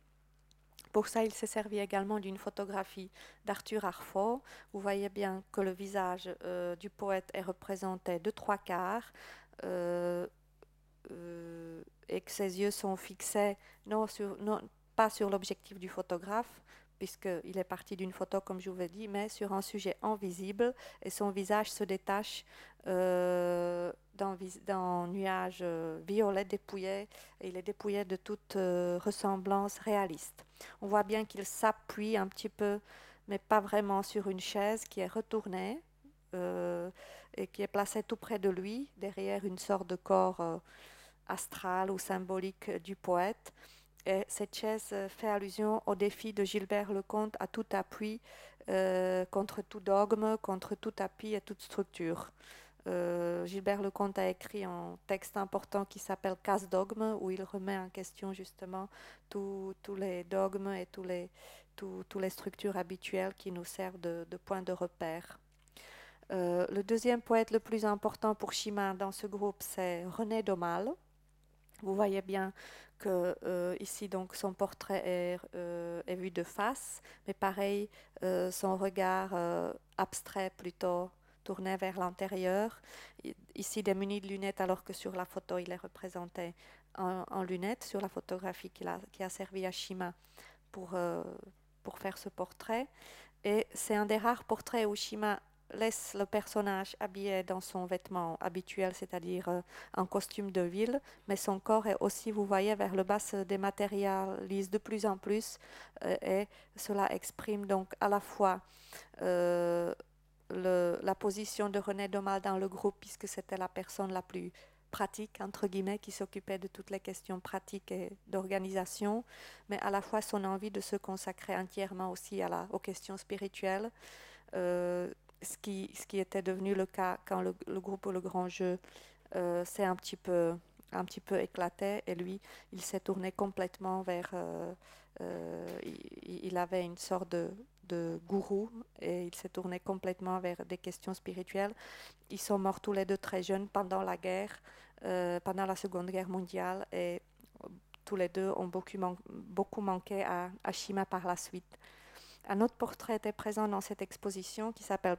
Pour ça, il s'est servi également d'une photographie d'Arthur Arfo. Vous voyez bien que le visage euh, du poète est représenté de trois quarts euh, euh, et que ses yeux sont fixés non pas sur l'objectif du photographe, puisqu'il est parti d'une photo, comme je vous l'ai dit, mais sur un sujet invisible, et son visage se détache euh, d'un nuage euh, violet dépouillé, et il est dépouillé de toute euh, ressemblance réaliste. On voit bien qu'il s'appuie un petit peu, mais pas vraiment sur une chaise qui est retournée, et qui est placée tout près de lui, derrière une sorte de corps astral ou symbolique du poète. Et cette chaise euh, fait allusion au défi de Gilbert Lecomte à tout appui, euh, contre tout dogme, contre tout appui et toute structure. Euh, Gilbert Lecomte a écrit un texte important qui s'appelle Casse dogme, où il remet en question justement tous les dogmes et toutes les, structures habituelles qui nous servent de, de point de repère. le deuxième poète le plus important pour Chima dans ce groupe, c'est René Domal. Vous voyez bien euh, ici donc son portrait est, euh, est, vu de face, mais pareil euh, son regard abstrait plutôt tourné vers l'intérieur. Ici démuni de lunettes alors que sur la photo il est représenté en, lunettes sur la photographie qui a, qui a servi à Shima pour, pour faire ce portrait. Et c'est un des rares portraits où Shima laisse le personnage habillé dans son vêtement habituel, c'est-à-dire euh, un costume de ville, mais son corps est aussi, vous voyez, vers le bas se dématérialise de plus en plus euh, et cela exprime donc à la fois euh, la position de René Domal dans le groupe, puisque c'était la personne la plus pratique, entre guillemets, qui s'occupait de toutes les questions pratiques et d'organisation, mais à la fois son envie de se consacrer entièrement aussi aux questions spirituelles ce qui, ce qui était devenu le cas quand le, groupe Le Grand Jeu euh, s'est un petit peu un petit peu éclaté et lui il s'est tourné complètement vers euh, euh, il, avait une sorte de, de gourou et il s'est tourné complètement vers des questions spirituelles. Ils sont morts tous les deux très jeunes pendant la guerre pendant la seconde guerre mondiale et tous les deux ont beaucoup, beaucoup manqué à, à Shima par la suite. Un autre portrait était présent dans cette exposition qui s'appelle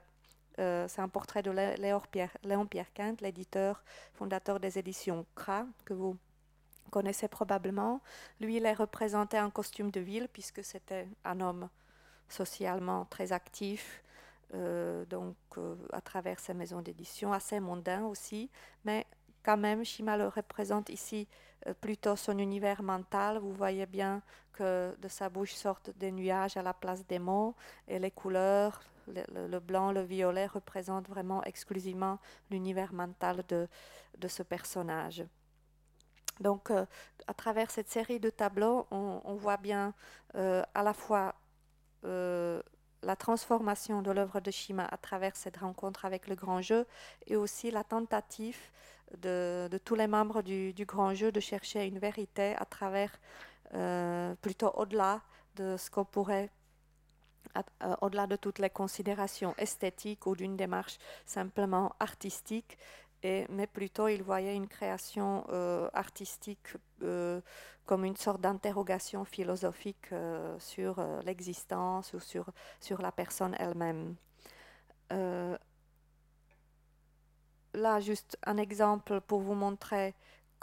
euh, c'est un portrait de Léon Pierre, Quint, l'éditeur fondateur des éditions CRA, que vous connaissez probablement. Lui, il est représenté en costume de ville, puisque c'était un homme socialement très actif, euh, donc euh, à travers ses maisons d'édition, assez mondain aussi, mais quand même, Shima le représente ici plutôt son univers mental. Vous voyez bien que de sa bouche sortent des nuages à la place des mots et les couleurs, le, blanc, le violet représentent vraiment exclusivement l'univers mental de, ce personnage. Donc, euh, à travers cette série de tableaux, on, voit bien euh, à la fois euh, la transformation de l'œuvre de Shima à travers cette rencontre avec le grand jeu et aussi la tentative de, tous les membres du, du, grand jeu de chercher une vérité à travers, plutôt au-delà de ce qu'on pourrait au-delà de toutes les considérations esthétiques ou d'une démarche simplement artistique, mais plutôt il voyait une création euh, artistique euh, comme une sorte d'interrogation philosophique sur l'existence ou sur, sur la personne elle-même. là, juste un exemple pour vous montrer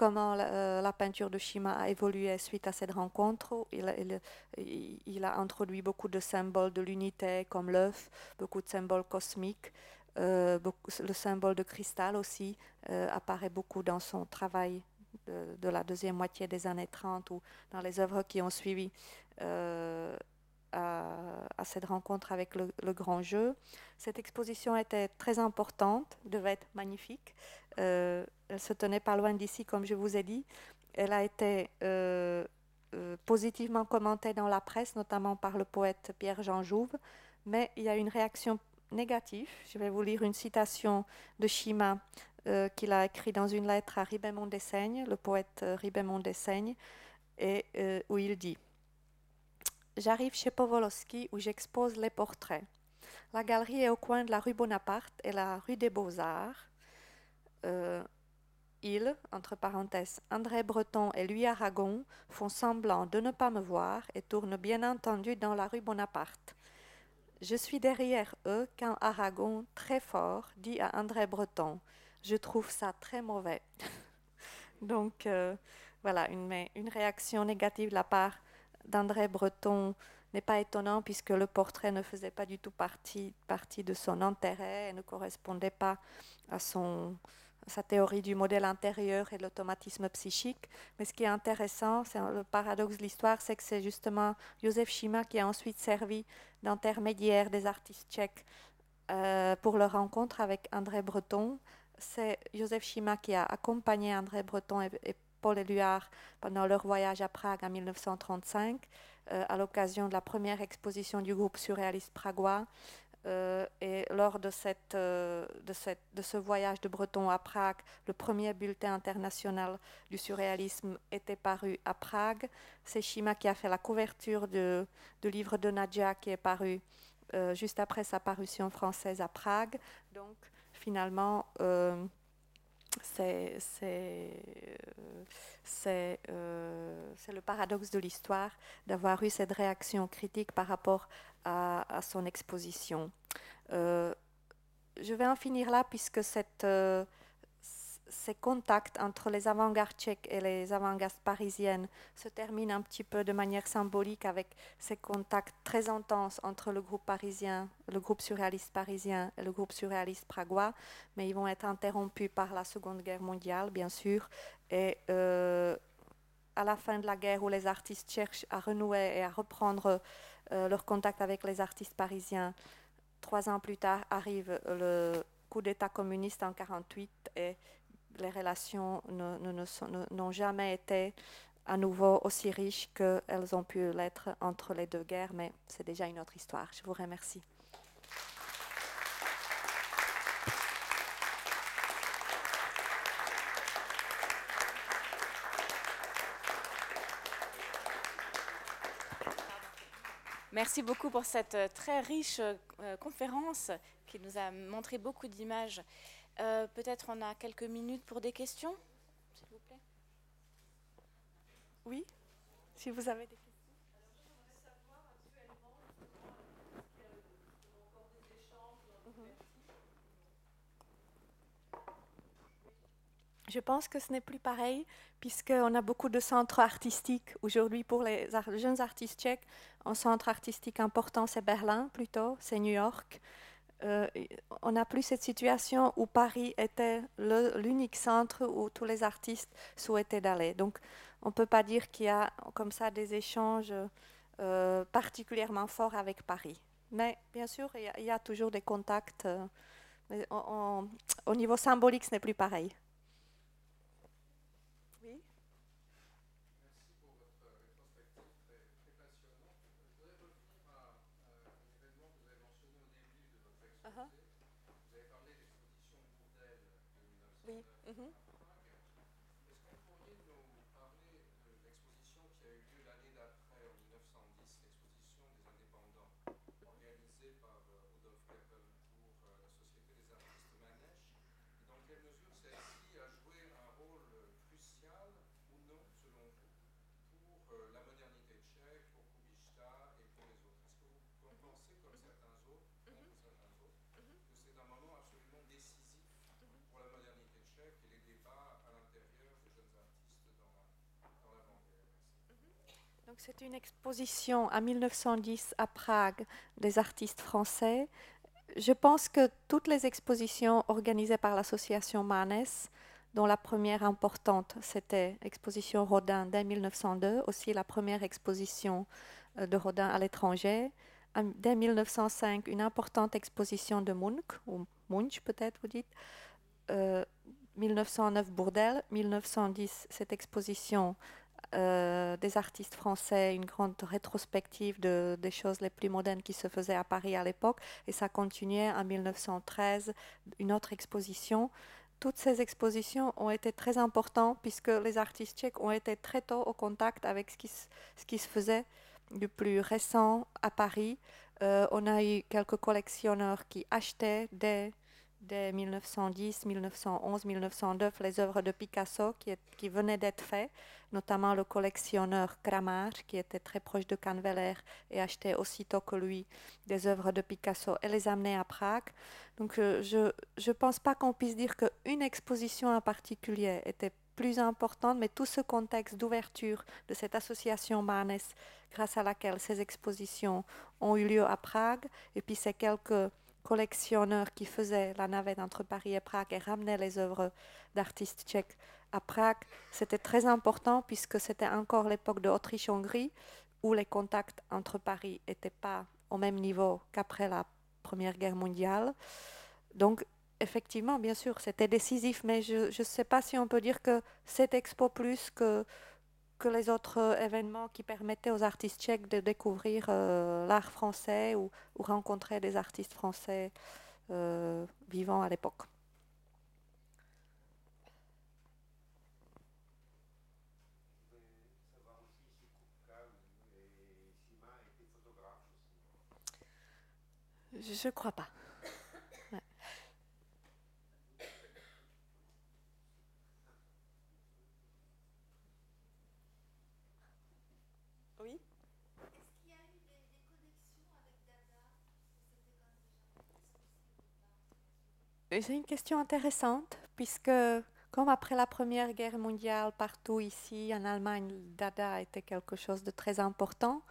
comment euh, la, peinture de Shima a évolué suite à cette rencontre. Il, a introduit beaucoup de symboles de l'unité comme l'œuf, beaucoup de symboles cosmiques. Euh, le symbole de cristal aussi euh, apparaît beaucoup dans son travail de, la deuxième moitié des années 30 ou dans les œuvres qui ont suivi à, cette rencontre avec le, le, grand jeu. Cette exposition était très importante, devait être magnifique. Euh, elle se tenait pas loin d'ici, comme je vous ai dit. Elle a été euh, euh, positivement commentée dans la presse, notamment par le poète Pierre-Jean Jouve, mais il y a une réaction négative. Je vais vous lire une citation de Shima qu'il a écrit dans une lettre à Ribemont Dessaigne, le poète Ribemont Dessaigne, et où il dit J'arrive chez Powolowski où j'expose les portraits. La galerie est au coin de la rue Bonaparte et la rue des Beaux-Arts. Euh, il, entre parenthèses, André Breton et Louis Aragon font semblant de ne pas me voir et tournent bien entendu dans la rue Bonaparte. Je suis derrière eux quand Aragon, très fort, dit à André Breton Je trouve ça très mauvais. *laughs* Donc, euh, voilà, une, une, réaction négative de la part d'André Breton n'est pas étonnant puisque le portrait ne faisait pas du tout partie, partie de son intérêt et ne correspondait pas à son, sa théorie du modèle intérieur et de l'automatisme psychique. Mais ce qui est intéressant, c'est le paradoxe de l'histoire, c'est que c'est justement Joseph Schima qui a ensuite servi d'intermédiaire des artistes tchèques euh, pour leur rencontre avec André Breton. C'est Joseph Schima qui a accompagné André Breton et, Paul Éluard pendant leur voyage à Prague en 1935, euh, à l'occasion de la première exposition du groupe surréaliste pragois. Euh, et lors de, cette, euh, de, cette, de, ce voyage de Breton à Prague, le premier bulletin international du surréalisme était paru à Prague. C'est Shima qui a fait la couverture du livre de Nadja qui est paru euh, juste après sa parution française à Prague. Donc finalement, c'est le paradoxe de l'histoire d'avoir eu cette réaction critique par rapport à, son exposition. je vais en finir là puisque cette, ces contacts entre les avant-gardes tchèques et les avant-gardes parisiennes se terminent un petit peu de manière symbolique avec ces contacts très intenses entre le groupe parisien, le groupe surréaliste parisien et le groupe surréaliste pragois, mais ils vont être interrompus par la Seconde Guerre mondiale, bien sûr, et euh, à la fin de la guerre où les artistes cherchent à renouer et à reprendre euh, leur contact avec les artistes parisiens, trois ans plus tard arrive le coup d'État communiste en 1948 et les relations n'ont jamais été à nouveau aussi riches qu'elles ont pu l'être entre les deux guerres, mais c'est déjà une autre histoire. Je vous remercie. Merci beaucoup pour cette euh, très riche euh, conférence qui nous a montré beaucoup d'images. Euh, peut-être on a quelques minutes pour des questions, s'il vous plaît. Oui, si vous avez des questions. Je pense que ce n'est plus pareil, puisqu'on a beaucoup de centres artistiques. Aujourd'hui, pour les jeunes artistes tchèques, un centre artistique important, c'est Berlin plutôt, c'est New York. Euh, on n'a plus cette situation où Paris était l'unique centre où tous les artistes souhaitaient d'aller. Donc, on ne peut pas dire qu'il y a comme ça des échanges euh, particulièrement forts avec Paris. Mais bien sûr, il y, a, toujours des contacts. Euh, mais au niveau symbolique, ce n'est plus pareil. C'est une exposition en 1910 à Prague des artistes français. Je pense que toutes les expositions organisées par l'association Manes, dont la première importante, c'était l'exposition Rodin dès 1902, aussi la première exposition euh, de Rodin à l'étranger. Dès 1905, une importante exposition de Munch, ou Munch peut-être vous dites. 1909 euh, Bourdelle, 1910 cette exposition euh, des artistes français, une grande rétrospective de, des choses les plus modernes qui se faisaient à Paris à l'époque. Et ça continuait en 1913, une autre exposition. Toutes ces expositions ont été très importantes puisque les artistes tchèques ont été très tôt au contact avec ce qui, ce qui se faisait du plus récent à Paris. Euh, on a eu quelques collectionneurs qui achetaient des dès 1910, 1911, 1909 les œuvres de Picasso qui, qui venaient d'être faites, notamment le collectionneur Kramar qui était très proche de Canveller et achetait aussitôt que lui des œuvres de Picasso et les amenait à Prague. Donc euh, je ne pense pas qu'on puisse dire qu'une exposition en particulier était plus importante, mais tout ce contexte d'ouverture de cette association Manes, grâce à laquelle ces expositions ont eu lieu à Prague, et puis ces quelques collectionneurs qui faisaient la navette entre Paris et Prague et ramenaient les œuvres d'artistes tchèques à Prague, c'était très important puisque c'était encore l'époque de Autriche-Hongrie où les contacts entre Paris n'étaient pas au même niveau qu'après la Première Guerre mondiale. Donc, effectivement, bien sûr, c'était décisif, mais je ne sais pas si on peut dire que cette expo plus que que les autres euh, événements qui permettaient aux artistes tchèques de découvrir euh, l'art français ou, rencontrer des artistes français euh, vivant à l'époque. Je ne crois pas. C'est une question intéressante, puisque comme après la Première Guerre mondiale, partout ici en Allemagne, Dada était quelque chose de très important.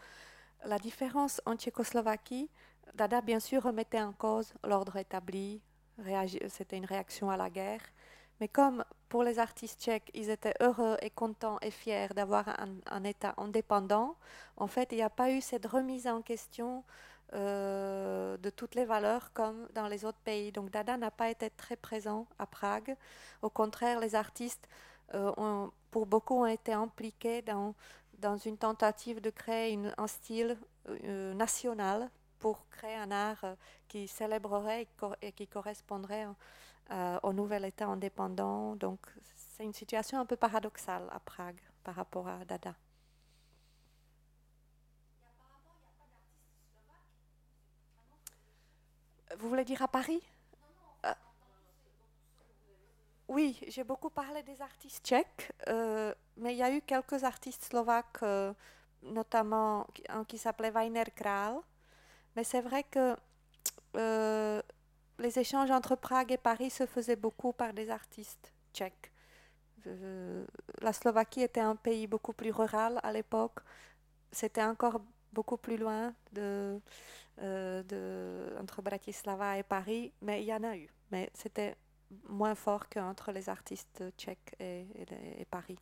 La différence en Tchécoslovaquie, Dada bien sûr remettait en cause l'ordre établi, c'était une réaction à la guerre. Mais comme pour les artistes tchèques, ils étaient heureux et contents et fiers d'avoir un, État indépendant, en fait, il n'y a pas eu cette remise en question euh, de toutes les valeurs comme dans les autres pays. Donc Dada n'a pas été très présent à Prague. Au contraire, les artistes, euh, pour beaucoup, ont été impliqués dans, dans une tentative de créer un style euh, national pour créer un art qui célébrerait et qui correspondrait au nouvel État indépendant. Donc c'est une situation un peu paradoxale à Prague par rapport à Dada. Vous voulez dire à Paris? Euh, Oui, j'ai beaucoup parlé des artistes tchèques, euh, mais il y a eu quelques artistes slovaques, euh, notamment un qui s'appelait Weiner Kral. Mais c'est vrai que les échanges entre Prague et Paris se faisaient beaucoup par des artistes tchèques. la Slovaquie était un pays beaucoup plus rural à l'époque. C'était encore beaucoup plus loin de, euh, de, entre Bratislava et Paris, mais il y en a eu. Mais c'était moins fort qu'entre les artistes tchèques et Paris.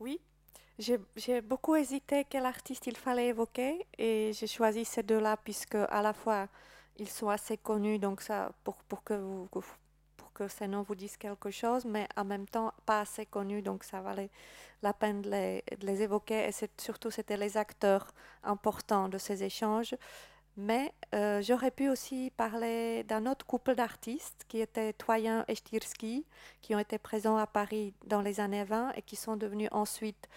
Oui, j'ai beaucoup hésité quel artiste il fallait évoquer et j'ai choisi ces deux-là puisque à la fois ils sont assez connus donc ça pour, pour que vous pour que ces noms vous disent quelque chose mais en même temps pas assez connus donc ça valait la peine de les, de les évoquer. Et surtout c'était les acteurs importants de ces échanges mais euh, j'aurais pu aussi parler d'un autre couple d'artistes qui étaient Toyen et Stirsky, qui ont été présents à Paris dans les années 20 et qui sont devenus ensuite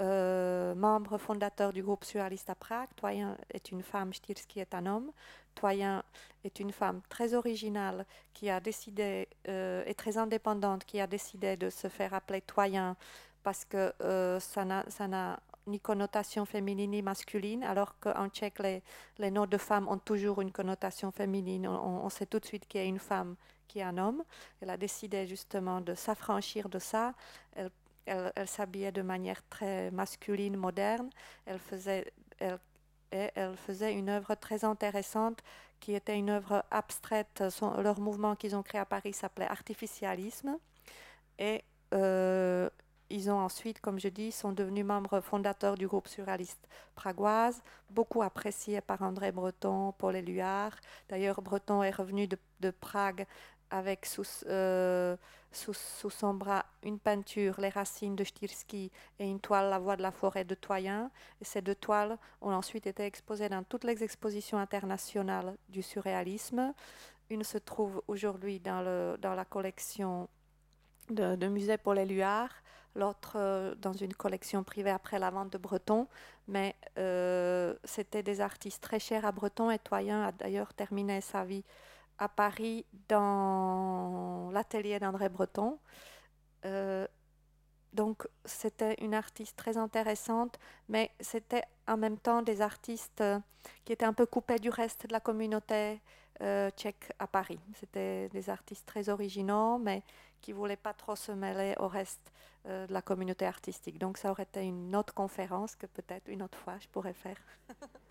euh, membre fondateur du groupe surréaliste à Prague. Toyen est une femme, Stirsky est un homme. Toyen est une femme très originale qui a décidé, euh, et très indépendante, qui a décidé de se faire appeler Toyen parce que euh, ça n'a ni connotation féminine ni masculine, alors qu'en tchèque, les, les, noms de femmes ont toujours une connotation féminine. On, on sait tout de suite qu'il y a une femme qui est un homme. Elle a décidé justement de s'affranchir de ça. Elle elle, s'habillait de manière très masculine, moderne. Elle faisait, elle, elle faisait une œuvre très intéressante qui était une œuvre abstraite. leur mouvement qu'ils ont créé à Paris s'appelait Artificialisme. Et euh, ils ont ensuite, comme je dis, sont devenus membres fondateurs du groupe surréaliste pragoise, beaucoup apprécié par André Breton, Paul Éluard. D'ailleurs, Breton est revenu de, Prague avec euh, sous, sous, son bras une peinture, Les racines de Stirsky, et une toile, La voix de la forêt de Toyen. Ces deux toiles ont ensuite été exposées dans toutes les expositions internationales du surréalisme. Une se trouve aujourd'hui dans, dans la collection de, de musée Paul Éluard, l'autre euh, dans une collection privée après la vente de Breton. Mais euh, c'était des artistes très chers à Breton et Toyen a d'ailleurs terminé sa vie à Paris dans l'atelier d'André Breton. Euh, donc c'était une artiste très intéressante, mais c'était en même temps des artistes qui étaient un peu coupés du reste de la communauté euh, tchèque à Paris. C'était des artistes très originaux, mais qui ne voulaient pas trop se mêler au reste de la communauté artistique. Donc ça aurait été une autre conférence que peut-être une autre fois je pourrais faire. *laughs*